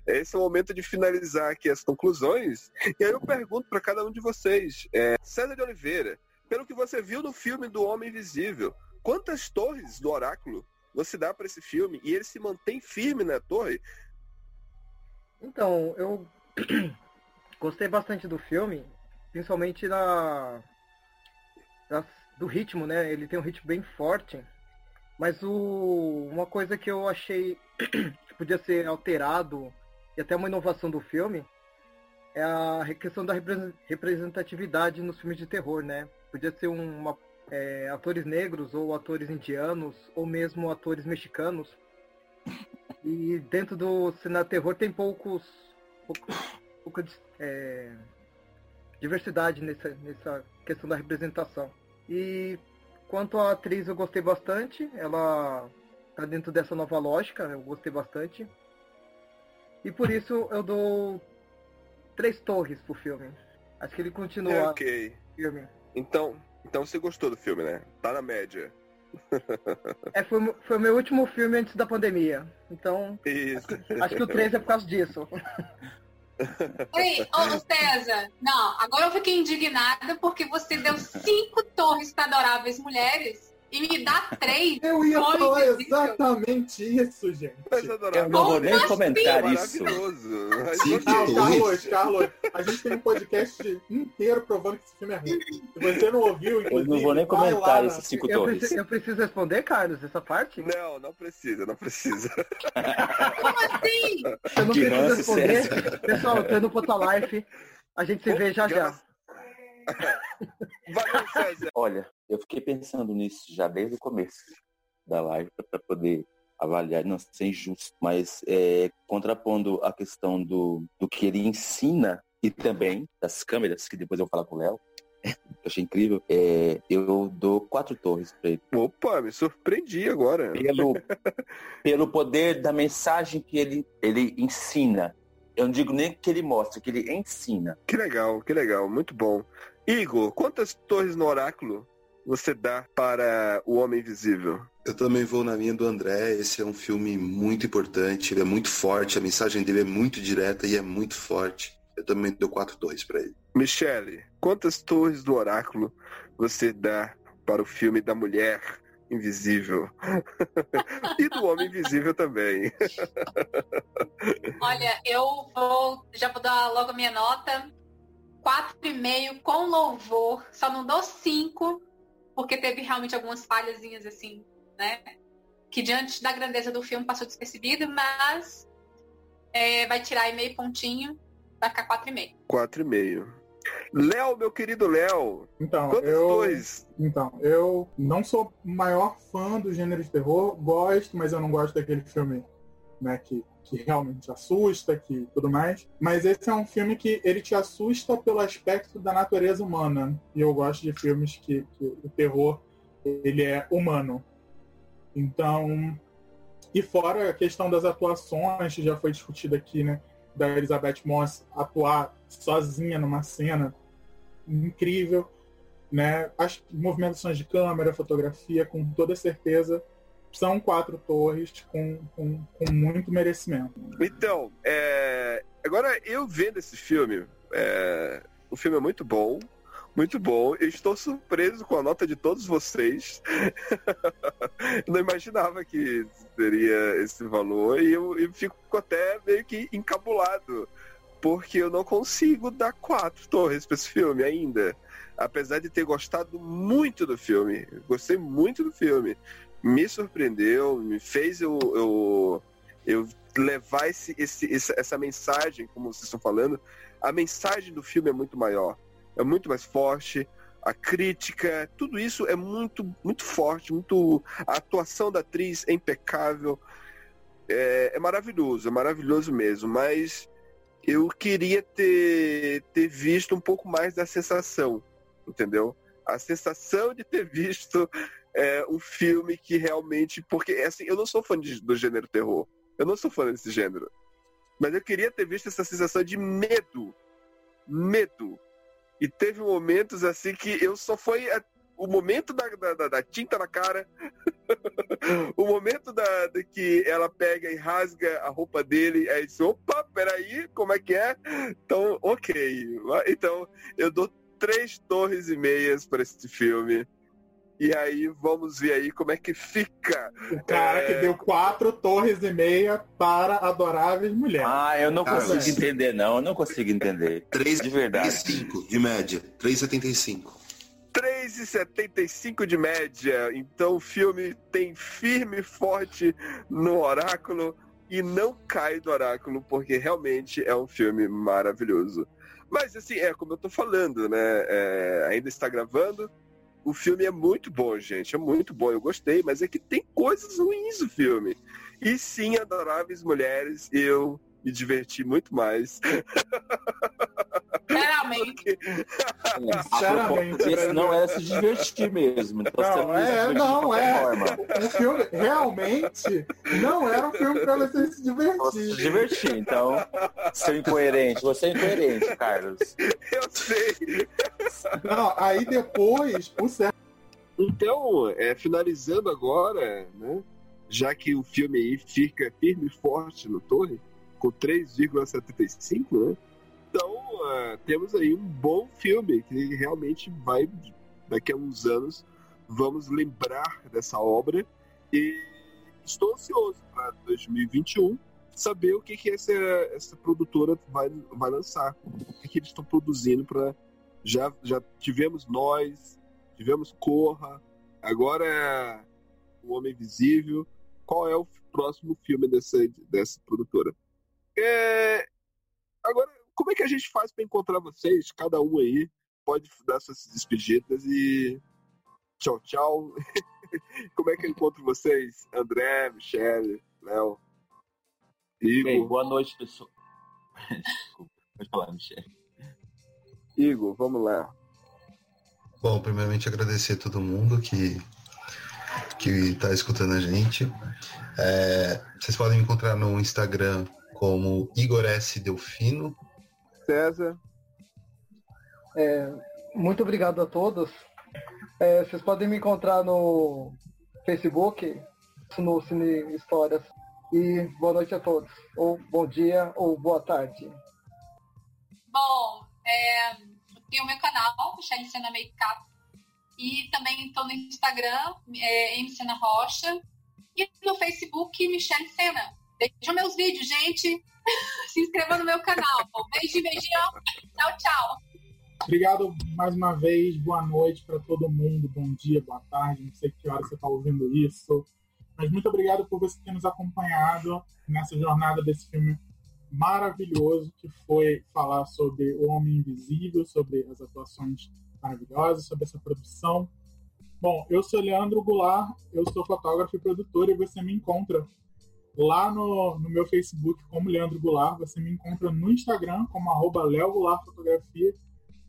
Esse é o momento de finalizar aqui as conclusões. E aí eu pergunto para cada um de vocês, é, César de Oliveira, pelo que você viu no filme do Homem Invisível, quantas torres do Oráculo você dá para esse filme e ele se mantém firme na torre? Então, eu gostei bastante do filme, principalmente da, da, do ritmo, né? Ele tem um ritmo bem forte Mas o, uma coisa que eu achei que podia ser alterado e até uma inovação do filme é a questão da representatividade nos filmes de terror, né? Podia ser uma, é, atores negros ou atores indianos ou mesmo atores mexicanos. E dentro do cenário terror tem poucos, pouca é, diversidade nessa, nessa questão da representação. E quanto à atriz eu gostei bastante, ela tá dentro dessa nova lógica, eu gostei bastante. E por isso eu dou três torres pro filme. Acho que ele continua. É, ok. Filme. Então, então você gostou do filme, né? Tá na média. É, foi, foi o meu último filme antes da pandemia. Então. Isso. Acho, acho que o 3 é por causa disso. Ei, ô César, não, agora eu fiquei indignada porque você deu cinco torres para adoráveis mulheres e me dá três. Eu ia falar exatamente isso, gente. Eu não vou nem comentar isso. Sim, Carlos, Carlos, a gente tem um podcast inteiro provando que esse filme é ruim. Se você não ouviu, Eu não vou nem comentar esses cinco eu torres. Preciso, eu preciso responder, Carlos, essa parte? Não, não precisa, não precisa. Como assim? Eu não preciso responder. Pessoal, eu tô no Fotolife. A gente se vê já já. Valeu, César. Olha, eu fiquei pensando nisso já desde o começo da live para poder avaliar, não ser injusto, mas é, contrapondo a questão do, do que ele ensina e também das câmeras, que depois eu vou falar com o Léo, eu achei incrível, é, eu dou quatro torres para ele. Opa, me surpreendi agora. Pelo, pelo poder da mensagem que ele, ele ensina. Eu não digo nem que ele mostra, que ele ensina. Que legal, que legal, muito bom. Igor, quantas torres no oráculo você dá para O Homem Invisível? Eu também vou na linha do André. Esse é um filme muito importante, ele é muito forte, a mensagem dele é muito direta e é muito forte. Eu também dou quatro torres para ele. Michele, quantas torres do Oráculo você dá para o filme da Mulher Invisível? e do Homem Invisível também. Olha, eu vou. Já vou dar logo a minha nota. 4,5 com louvor. Só não dou 5, porque teve realmente algumas falhazinhas assim, né? Que diante da grandeza do filme passou despercebido, mas é, vai tirar aí meio pontinho, vai ficar 4,5. 4,5. Léo, meu querido Léo. Então, eu, dois? Então, eu não sou maior fã do gênero de terror, gosto, mas eu não gosto daquele filme, né, que que realmente assusta, que tudo mais. Mas esse é um filme que ele te assusta pelo aspecto da natureza humana. E eu gosto de filmes que, que o terror ele é humano. Então, e fora a questão das atuações, que já foi discutida aqui, né? Da Elizabeth Moss atuar sozinha numa cena incrível, né? As movimentações de câmera, fotografia, com toda certeza são quatro torres com, com, com muito merecimento. Então, é... agora eu vendo esse filme, é... o filme é muito bom, muito bom. Eu estou surpreso com a nota de todos vocês. Não imaginava que teria esse valor e eu, eu, fico até meio que encabulado. Porque eu não consigo dar quatro torres para esse filme ainda. Apesar de ter gostado muito do filme. Gostei muito do filme me surpreendeu, me fez eu, eu, eu levar esse, esse, essa mensagem, como vocês estão falando. A mensagem do filme é muito maior, é muito mais forte. A crítica, tudo isso é muito, muito forte, muito. A atuação da atriz é impecável, é, é maravilhoso, é maravilhoso mesmo. Mas eu queria ter, ter visto um pouco mais da sensação, entendeu? A sensação de ter visto é, um filme que realmente. Porque, assim, eu não sou fã de, do gênero terror. Eu não sou fã desse gênero. Mas eu queria ter visto essa sensação de medo. Medo. E teve momentos assim que eu só foi a, o momento da, da, da, tinta na cara, o momento da, de que ela pega e rasga a roupa dele, aí diz, opa, peraí, como é que é? Então, ok. Então, eu dou três torres e meias para esse filme. E aí vamos ver aí como é que fica. O cara é... que deu quatro torres e meia para adoráveis mulheres. Ah, eu não consigo ah, entender, não. Eu não consigo entender. 3, de verdade. 3,5 de média. 3,75. 3 3,75 de média. Então o filme tem firme e forte no oráculo e não cai do oráculo, porque realmente é um filme maravilhoso. Mas assim, é como eu tô falando, né? É, ainda está gravando. O filme é muito bom, gente. É muito bom. Eu gostei, mas é que tem coisas ruins no filme. E sim, adoráveis mulheres, eu me diverti muito mais. Sinceramente. Sinceramente. Esse não era se divertir mesmo. Então não, é, não, é. O filme realmente não era um filme pra você se divertir. Você se divertir, então. Seu incoerente. Você é incoerente, Carlos. Eu sei. Não, aí depois, o certo. Então, é, finalizando agora, né? Já que o filme aí fica firme e forte no torre, com 3,75, né? Então, uh, temos aí um bom filme que realmente vai, daqui a uns anos, vamos lembrar dessa obra. E estou ansioso para 2021 saber o que, que essa, essa produtora vai, vai lançar. O que, que eles estão produzindo para. Já, já tivemos Nós, tivemos Corra, agora é O Homem Invisível. Qual é o próximo filme dessa, dessa produtora? É, agora, como é que a gente faz para encontrar vocês? Cada um aí pode dar suas despedidas e tchau, tchau. Como é que eu encontro vocês? André, Michele, Léo, Igor. Bem, boa noite, pessoal. Desculpa, pode falar, Michele. Igor, vamos lá. Bom, primeiramente agradecer a todo mundo que que está escutando a gente. É, vocês podem me encontrar no Instagram como Igor S. Delfino, César. É, muito obrigado a todos. É, vocês podem me encontrar no Facebook, no Cine Histórias. E boa noite a todos. Ou bom dia, ou boa tarde. Bom, é, tem o meu canal, Michelle Sena Makeup. E também estou no Instagram, é, Sena Rocha. E no Facebook, Michelle Sena. Vejam meus vídeos, gente. Se inscreva no meu canal. Beijo, beijão. Tchau, tchau. Obrigado mais uma vez. Boa noite para todo mundo. Bom dia, boa tarde. Não sei que hora você está ouvindo isso. Mas muito obrigado por você ter nos acompanhado nessa jornada desse filme maravilhoso que foi falar sobre o Homem Invisível, sobre as atuações maravilhosas, sobre essa produção. Bom, eu sou Leandro Goulart, eu sou fotógrafo e produtor e você me encontra lá no, no meu Facebook como Leandro Goulart. Você me encontra no Instagram como arroba Leo Goulart Fotografia.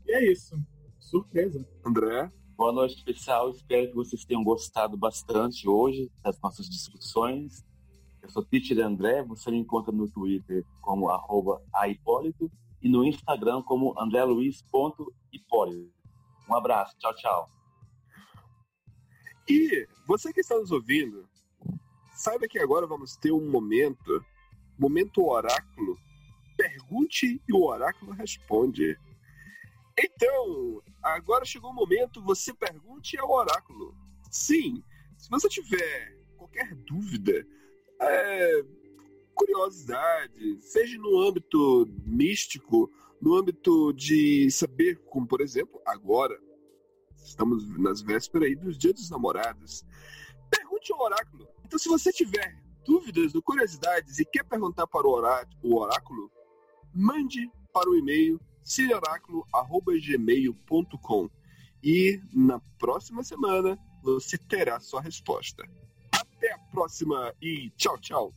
E é isso. Surpresa. André? Boa noite, pessoal. Espero que vocês tenham gostado bastante hoje das nossas discussões. Eu sou Teacher André. Você me encontra no Twitter como arroba aipólito e no Instagram como andreluiz.hipólito. Um abraço. Tchau, tchau. E você que está nos ouvindo, Saiba que agora vamos ter um momento, momento oráculo. Pergunte e o oráculo responde. Então, agora chegou o momento, você pergunte ao oráculo. Sim, se você tiver qualquer dúvida, é, curiosidade, seja no âmbito místico, no âmbito de saber, como por exemplo, agora, estamos nas vésperas aí dos Dias dos Namorados, pergunte ao oráculo. Então, se você tiver dúvidas ou curiosidades e quer perguntar para o oráculo, mande para o e-mail sireoráculo.gmail.com e na próxima semana você terá sua resposta. Até a próxima e tchau, tchau!